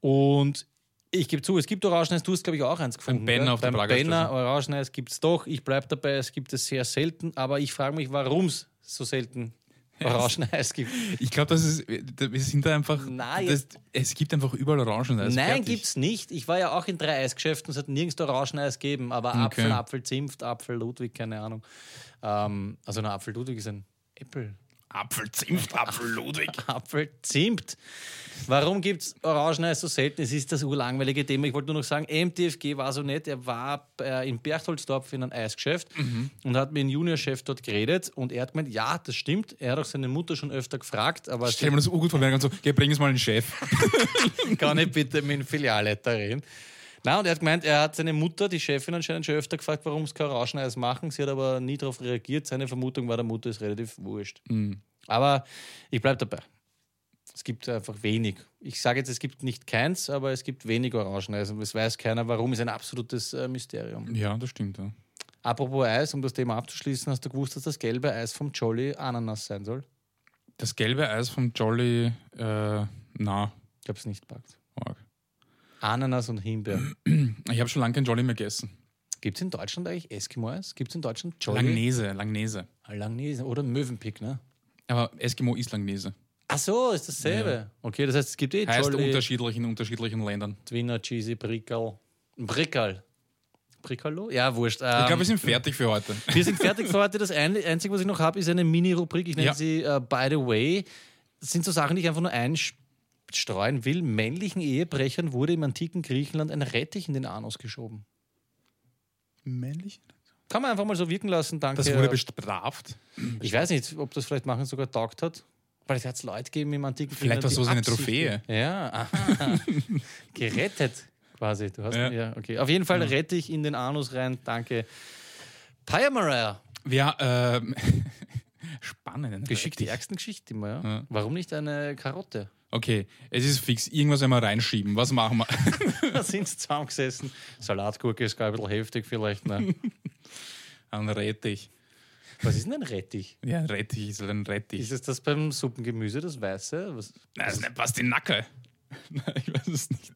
Und ich gebe zu, es gibt Orangeneis, du hast glaube ich auch eins gefunden. Benner gell? auf der Beim Prager Benner. Orangeneis gibt es doch. Ich bleibe dabei, es gibt es sehr selten, aber ich frage mich, warum es so selten Orangeneis gibt. Ich glaube, das ist, wir sind da einfach. Nein, das, es gibt einfach überall Orangeneis. Nein, fertig. gibt's nicht. Ich war ja auch in drei Eisgeschäften, es hat nirgends Orangeneis gegeben, aber Okay. Apfel, Apfel, Zimt, Apfel, Ludwig, keine Ahnung. Ähm, also ein Apfel Ludwig ist ein Apple. Apfel, Zimt, Apfel, Ludwig. Apfel, Zimt. Warum gibt es Orangeneis so selten? Es ist das urlangweilige Thema. Ich wollte nur noch sagen, MTFG war so nett. Er war äh, in Berchtoldsdorf in einem Eisgeschäft und hat mit dem Juniorchef dort geredet. Und er hat gemeint, ja, das stimmt. Er hat auch seine Mutter schon öfter gefragt, aber Stell mir das urgut vor, er so, geh, bring es mal den Chef. kann ich bitte mit dem Filialleiter reden? Na, und er hat gemeint, er hat seine Mutter, die Chefin anscheinend schon öfter gefragt, warum es kein Orangeneis machen. Sie hat aber nie darauf reagiert. Seine Vermutung war, der Mutter ist relativ wurscht. Aber ich bleibe dabei. Es gibt einfach wenig. Ich sage jetzt, es gibt nicht keins, aber es gibt wenig Orangeneis. Und es weiß keiner, warum, ist ein absolutes äh, Mysterium. Ja, das stimmt. Ja. Apropos Eis, um das Thema abzuschließen, hast du gewusst, dass das gelbe Eis vom Jolly Ananas sein soll? Das gelbe Eis vom Jolly, äh, na, Ich habe es nicht packt. arg. Ananas und Himbeer. Ich habe schon lange kein Jolly mehr gegessen. Gibt es in Deutschland eigentlich Eskimo-Eis? Gibt es in Deutschland Jolly? Langnese, Langnese. Langnese oder Mövenpick, ne? Aber Eskimo ist Langnese. Ach so, ist dasselbe. Okay, das heißt, es gibt eh Heißt Jolly, unterschiedlich in unterschiedlichen Ländern. Twinner, Cheesy, Brickel. Brickel. Brickerlo? Ja, wurscht. Ich Ähm, glaube, wir sind fertig für heute. wir sind fertig für heute. Das ein- Einzige, was ich noch habe, ist eine Mini-Rubrik. Ich nenne Ja. sie äh, By the Way. Das sind so Sachen, die ich einfach nur einstreuen will. Männlichen Ehebrechern wurde im antiken Griechenland ein Rettich in den Anus geschoben. Männlich? Kann man einfach mal so wirken lassen, danke. Das wurde bestraft. ich weiß nicht, ob das vielleicht machen sogar taugt hat. Weil es hat Leute gegeben im antiken Vielleicht war Griechenland, so absichtlich- Trophäe. Ja, gerettet quasi. Du hast, ja. Ja. okay. Auf jeden Fall rette ich in den Anus rein. Danke. Pyamara. Ja, ähm, spannend. Geschick die ärgsten Geschichten immer, ja. Ja. Warum nicht eine Karotte? Okay, es ist fix. Irgendwas einmal reinschieben. Was machen wir? Da sind sie zusammengesessen. Salatgurke ist gar ein bisschen heftig vielleicht. Ne? Ein Rettich. Was ist denn ein Rettich? Ja, ein Rettich ist halt ein Rettich. Ist es das beim Suppengemüse, das Weiße? Was? Nein, das ist nicht Pastinacke. Nein, ich weiß es nicht.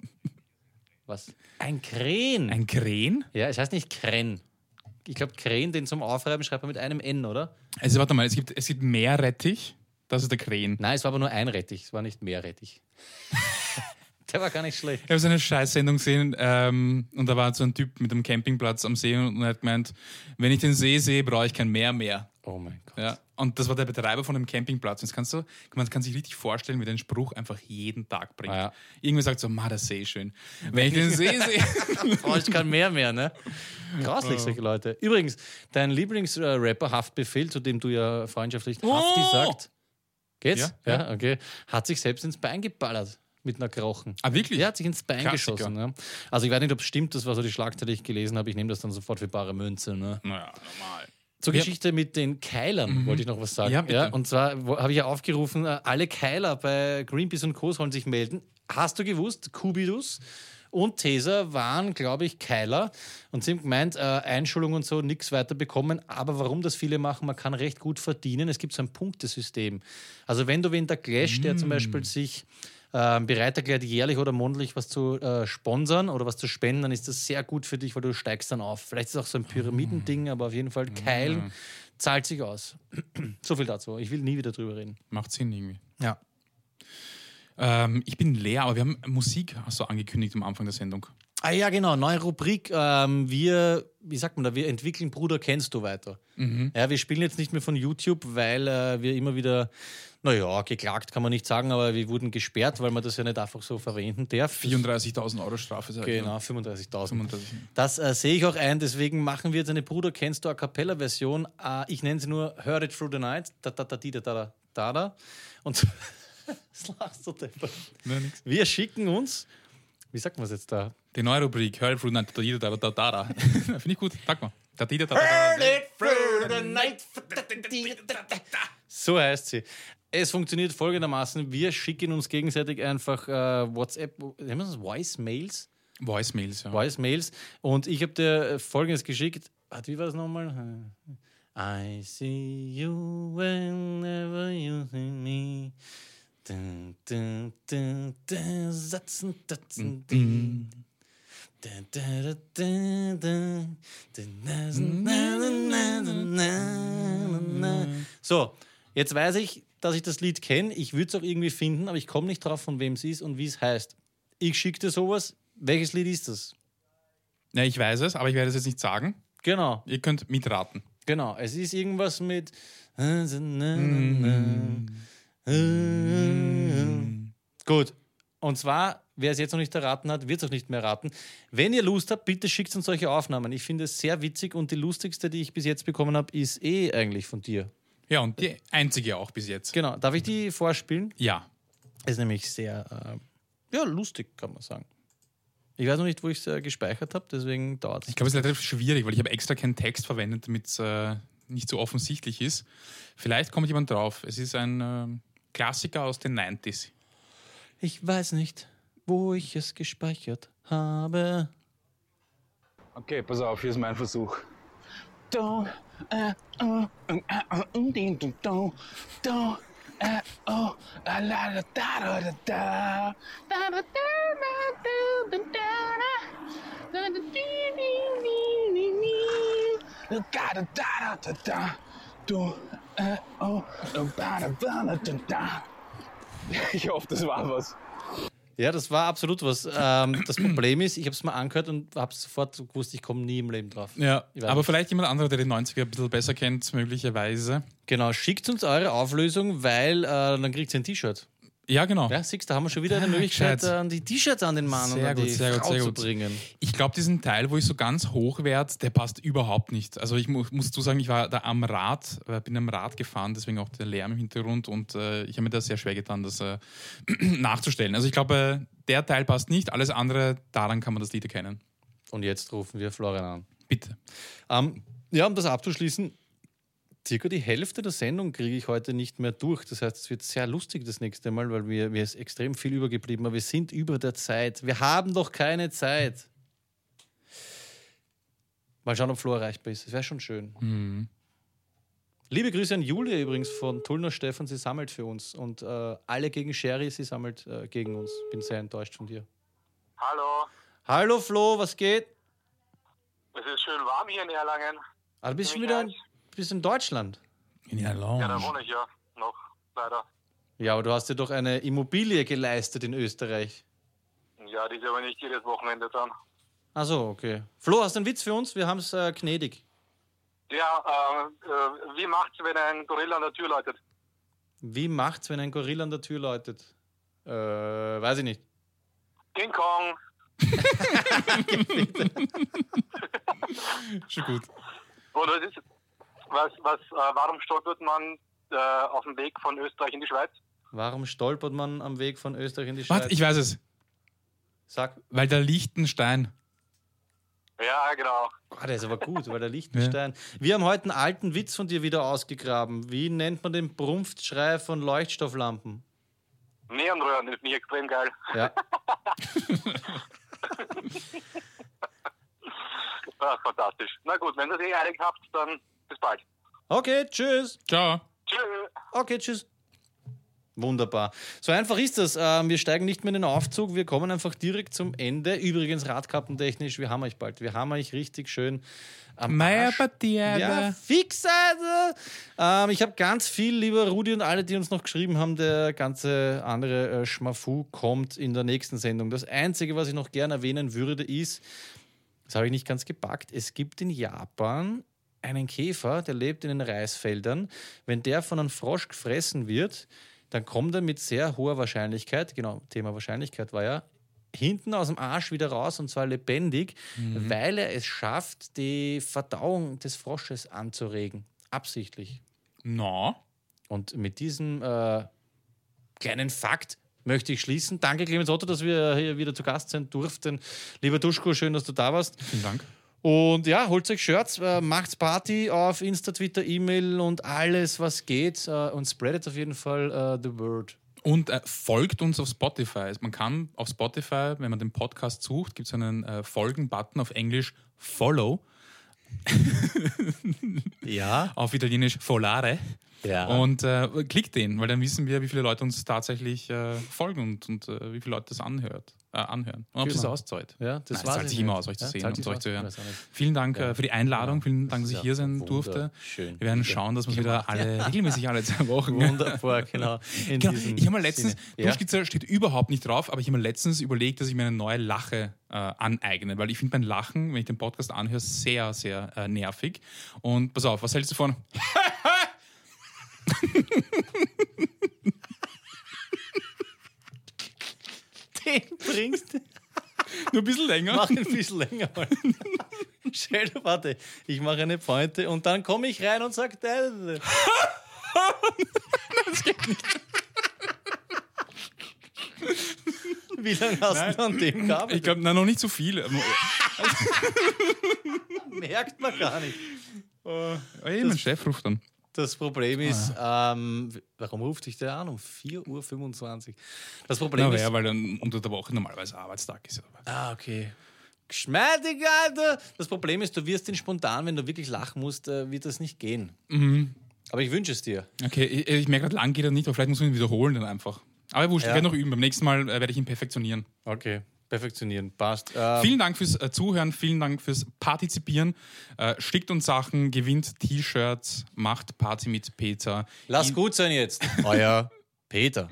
was? Ein Kren. Ein Kren? ja, es heißt nicht Kren. Ich glaube, Kren, den zum Aufreiben schreibt man mit einem N, oder? Also warte mal, es gibt, es gibt mehr Rettich. Das ist der Kren. Nein, es war aber nur ein Rettich, es war nicht mehr Rettich. Der war gar nicht schlecht. Ich habe so eine Scheißsendung gesehen ähm, und da war so ein Typ mit einem Campingplatz am See und er hat gemeint, wenn ich den See sehe, brauche ich kein Meer mehr. Oh mein Gott. Ja, und das war der Betreiber von dem Campingplatz. Und das kannst du, man kann sich richtig vorstellen, wie der den Spruch einfach jeden Tag bringt. Ah, ja. Irgendwie sagt so, ma, der See ist schön. Wenn ich den See sehe. Brauchst kein mehr mehr, ne? Oh. Grauslich, solche Leute. Übrigens, dein Lieblingsrapper Haftbefehl, zu dem du ja freundschaftlich Hafti Oh! sagt. Geht's? Ja, Ja, okay. Hat sich selbst ins Bein geballert mit einer Krochen. Ah, wirklich? Er hat sich ins Bein Klassiker. geschossen. Ja. Also ich weiß nicht, ob es stimmt, das war so die Schlagzeile, die ich gelesen habe. Ich nehme das dann sofort für bare Münze. Ne? naja, normal. Zur Ja. Mhm. Geschichte mit den Keilern wollte ich noch was sagen. Ja, bitte. und zwar habe ich ja aufgerufen, äh, alle Keiler bei Greenpeace und Co. sollen sich melden. Hast du gewusst, Kubidus und Tesa waren, glaube ich, Keiler und sie haben gemeint, äh, Einschulung und so nichts weiter bekommen. Aber warum das viele machen, man kann recht gut verdienen. Es gibt so ein Punktesystem. Also wenn du wen da Clash, der zum Beispiel sich ähm, bereit erklärt, jährlich oder monatlich was zu äh, sponsern oder was zu spenden, dann ist das sehr gut für dich, weil du steigst dann auf. Vielleicht ist es auch so ein Pyramidending, aber auf jeden Fall Keilen zahlt sich aus. so viel dazu. Ich will nie wieder drüber reden. Macht Sinn irgendwie. Ja. Ähm, ich bin leer, aber wir haben Musik hast du angekündigt am Anfang der Sendung. Ah ja, genau, neue Rubrik. Ähm, wir, wie sagt man da, wir entwickeln Bruder, kennst du weiter. Ja, wir spielen jetzt nicht mehr von YouTube, weil äh, wir immer wieder, naja, geklagt kann man nicht sagen, aber wir wurden gesperrt, weil man das ja nicht einfach so verwenden darf. 34.000 Euro Strafe. sag Genau, mal. 35.000. 35. Das äh, sehe ich auch ein, deswegen machen wir jetzt eine Bruder, kennst du A Cappella-Version. Äh, ich nenne sie nur Heard It Through the Night. Da, da, da, da, da, da, da. Und was lachst du nix. Wir schicken uns, wie sagt man es jetzt da? Die neue Rubrik, Hör Fruit, da, da, da, da, da. Finde ich gut, sag mal. Da, da, da, da, da. it through the night. So heißt sie. Es funktioniert folgendermaßen: Wir schicken uns gegenseitig einfach äh, WhatsApp, nennen wir das Voice-Mails? Voicemails, ja. Voice-Mails. Und ich habe dir folgendes geschickt. Warte, wie war das nochmal? I see you whenever you see me. Dun, dun, dun, dun, Satzen, Datzen. So, jetzt weiß ich, dass ich das Lied kenne. Ich würde es auch irgendwie finden, aber ich komme nicht drauf, von wem es ist und wie es heißt. Ich schicke dir sowas. Welches Lied ist das? Ja, ich weiß es, aber ich werde es jetzt nicht sagen. Genau, Ihr könnt mitraten. genau. Es ist irgendwas mit. Gut. Und zwar, wer es jetzt noch nicht erraten hat, wird es auch nicht mehr erraten. Wenn ihr Lust habt, bitte schickt uns solche Aufnahmen. Ich finde es sehr witzig und die lustigste, die ich bis jetzt bekommen habe, ist eh eigentlich von dir. Ja, und die einzige auch bis jetzt. Genau. Darf ich die vorspielen? Ja. Ist nämlich sehr äh, ja, lustig, kann man sagen. Ich weiß noch nicht, wo ich es äh, gespeichert habe, deswegen dauert es. Ich glaube, es ist relativ schwierig, weil ich habe extra keinen Text verwendet, damit es äh, nicht so offensichtlich ist. Vielleicht kommt jemand drauf. Es ist ein ähm, Klassiker aus den 90s. Ich weiß nicht, wo ich es gespeichert habe. Okay, pass auf, hier ist mein Versuch. Do, äh, oh, um, äh, oh, um, ding, dum, do, do, äh, oh, äh, la, la, da, da, da, da. Da, da, da, da, da, da, da. Da, da, di, di, di, di, di. Da, da, da, da, da, da. Du, äh, oh, da, da, da, da, da, da. Ich hoffe, das war was. Ja, das war absolut was. Ähm, das Problem ist, ich habe es mal angehört und habe sofort gewusst, ich komme nie im Leben drauf. Ja, aber nicht. vielleicht jemand anderer, der die 90er ein bisschen besser kennt, möglicherweise. Genau, schickt uns eure Auflösung, weil äh, dann kriegt ihr ein T-Shirt. Ja, genau. Ja, siehst du, da haben wir schon wieder eine Möglichkeit, gescheit. äh, die T-Shirts an den Mann Sehr und gut, die sehr gut, Frau sehr zu gut. bringen. Ich glaube, diesen Teil, wo ich so ganz hoch werde, der passt überhaupt nicht. Also ich mu muss zu sagen, ich war da am Rad, äh, bin am Rad gefahren, deswegen auch der Lärm im Hintergrund und äh, ich habe mir da sehr schwer getan, das äh, nachzustellen. Also ich glaube, äh, der Teil passt nicht, alles andere, daran kann man das Lied erkennen. Und jetzt rufen wir Florian an. Bitte. Ähm, ja, um das abzuschließen, circa die Hälfte der Sendung kriege ich heute nicht mehr durch. Das heißt, es wird sehr lustig das nächste Mal, weil wir, mir ist extrem viel übergeblieben, aber wir sind über der Zeit. Wir haben doch keine Zeit. Mal schauen, ob Flo erreichbar ist. Das wäre schon schön. Liebe Grüße an Julia übrigens von Tullner Stefan. Sie sammelt für uns. Und äh, alle gegen Sherry, sie sammelt äh, gegen uns. Bin sehr enttäuscht von dir. Hallo, Hallo Flo, was geht? es ist schön warm hier in Erlangen. Ah, du bist schon wieder in, bist in Deutschland. In der Ja, da Lounge. wohne ich ja noch, leider. Ja, aber du hast dir doch eine Immobilie geleistet in Österreich. Ja, die ist aber nicht jedes Wochenende dann. Ach so, okay. Flo, hast du einen Witz für uns? Wir haben es äh, gnädig. Ja, äh, äh, wie macht's, wenn ein Gorilla an der Tür läutet? Wie macht's, wenn ein Gorilla an der Tür läutet? Äh, weiß ich nicht. King Kong. Schon gut. Oder ist, was, was, äh, warum stolpert man äh, auf dem Weg von Österreich in die Schweiz? Warum stolpert man am Weg von Österreich in die Schweiz? Warte, ich weiß es. Sag, Weil der Liechtenstein. Ja, genau. ah, der ist aber gut, weil der Liechtenstein. Wir haben heute einen alten Witz von dir wieder ausgegraben. Wie nennt man den Prumpfschrei von Leuchtstofflampen? Neonröhren, das finde ich extrem geil. Ja. Ach, fantastisch. Na gut, wenn ihr das eh einig habt, dann bis bald. Okay, tschüss. Ciao. Tschüss. Okay, tschüss. Wunderbar. So einfach ist das. Ähm, wir steigen nicht mehr in den Aufzug, wir kommen einfach direkt zum Ende. Übrigens, radkappentechnisch, wir haben euch bald. Wir haben euch richtig schön am Meier Arsch. Partiade. Ja, fix. Ähm, ich habe ganz viel, lieber Rudi und alle, die uns noch geschrieben haben, der ganze andere äh, Schmafu kommt in der nächsten Sendung. Das Einzige, was ich noch gerne erwähnen würde, ist, das habe ich nicht ganz gepackt, es gibt in Japan einen Käfer, der lebt in den Reisfeldern. Wenn der von einem Frosch gefressen wird, dann kommt er mit sehr hoher Wahrscheinlichkeit, genau, Thema Wahrscheinlichkeit war ja, hinten aus dem Arsch wieder raus und zwar lebendig, weil er es schafft, die Verdauung des Frosches anzuregen. Absichtlich. Na, Und mit diesem äh, kleinen Fakt möchte ich schließen. Danke, Clemens Otto, dass wir hier wieder zu Gast sein durften. Lieber Duschko, schön, dass du da warst. vielen Dank. Und ja, holt euch Shirts, äh, macht's Party auf Insta, Twitter, E-Mail und alles, was geht. Äh, und spreadet auf jeden Fall äh, the word. Und äh, folgt uns auf Spotify. Also Man kann auf Spotify, wenn man den Podcast sucht, gibt es einen Folgen-Button auf Englisch Follow, Ja. auf Italienisch Folare. Ja. Und äh, klickt den, weil dann wissen wir, wie viele Leute uns tatsächlich äh, folgen und, und äh, wie viele Leute das anhört, äh, anhören. Und ob es Genau. sich auszahlt. Ja, das Nein, war's es zahlt sich immer aus, euch zu Ja, sehen und sich euch zu hören. Vielen Dank Ja. äh, für die Einladung, vielen Dank, dass ich ja hier sein durfte. wunderschön. Wir werden schauen, dass wir wieder alle regelmäßig alle zwei Wochen. Wunderbar, genau. Genau. Ich habe mal letztens, Sinne. Ja? Duschskizze steht überhaupt nicht drauf, aber ich habe mir letztens überlegt, dass ich mir eine neue Lache äh, aneigne, weil ich finde mein Lachen, wenn ich den Podcast anhöre, sehr, sehr äh, nervig. Und pass auf, was hältst du von? Den bringst du. Nur ein bisschen länger. Mach ein bisschen länger. Dir, warte, ich mache eine Pointe und dann komme ich rein und sage, das Wie lange hast du an dem Ich gearbeitet? glaube, noch nicht so viel. Merkt man gar nicht. Hey, mein Chef ruft dann. Das Problem ist, ähm, warum ruft dich der an? Um 4.25 Uhr. Das Problem Na, ist. ja, weil dann unter der Woche normalerweise Arbeitstag ist. Ah, okay. Geschmeidig, Alter! Das Problem ist, du wirst ihn spontan, wenn du wirklich lachen musst, äh, wird das nicht gehen. Aber ich wünsche es dir. Okay, ich, ich merke gerade, lang geht er nicht, aber vielleicht muss man ihn wiederholen dann einfach. Aber wurscht, Ja. ich werde noch üben. Beim nächsten Mal äh, werde ich ihn perfektionieren. Okay. Perfektionieren. Passt. Ähm, Vielen Dank fürs äh, Zuhören, vielen Dank fürs Partizipieren. Äh, schickt uns Sachen, gewinnt T-Shirts, macht Party mit Peter. lass gut sein jetzt. Euer Peter.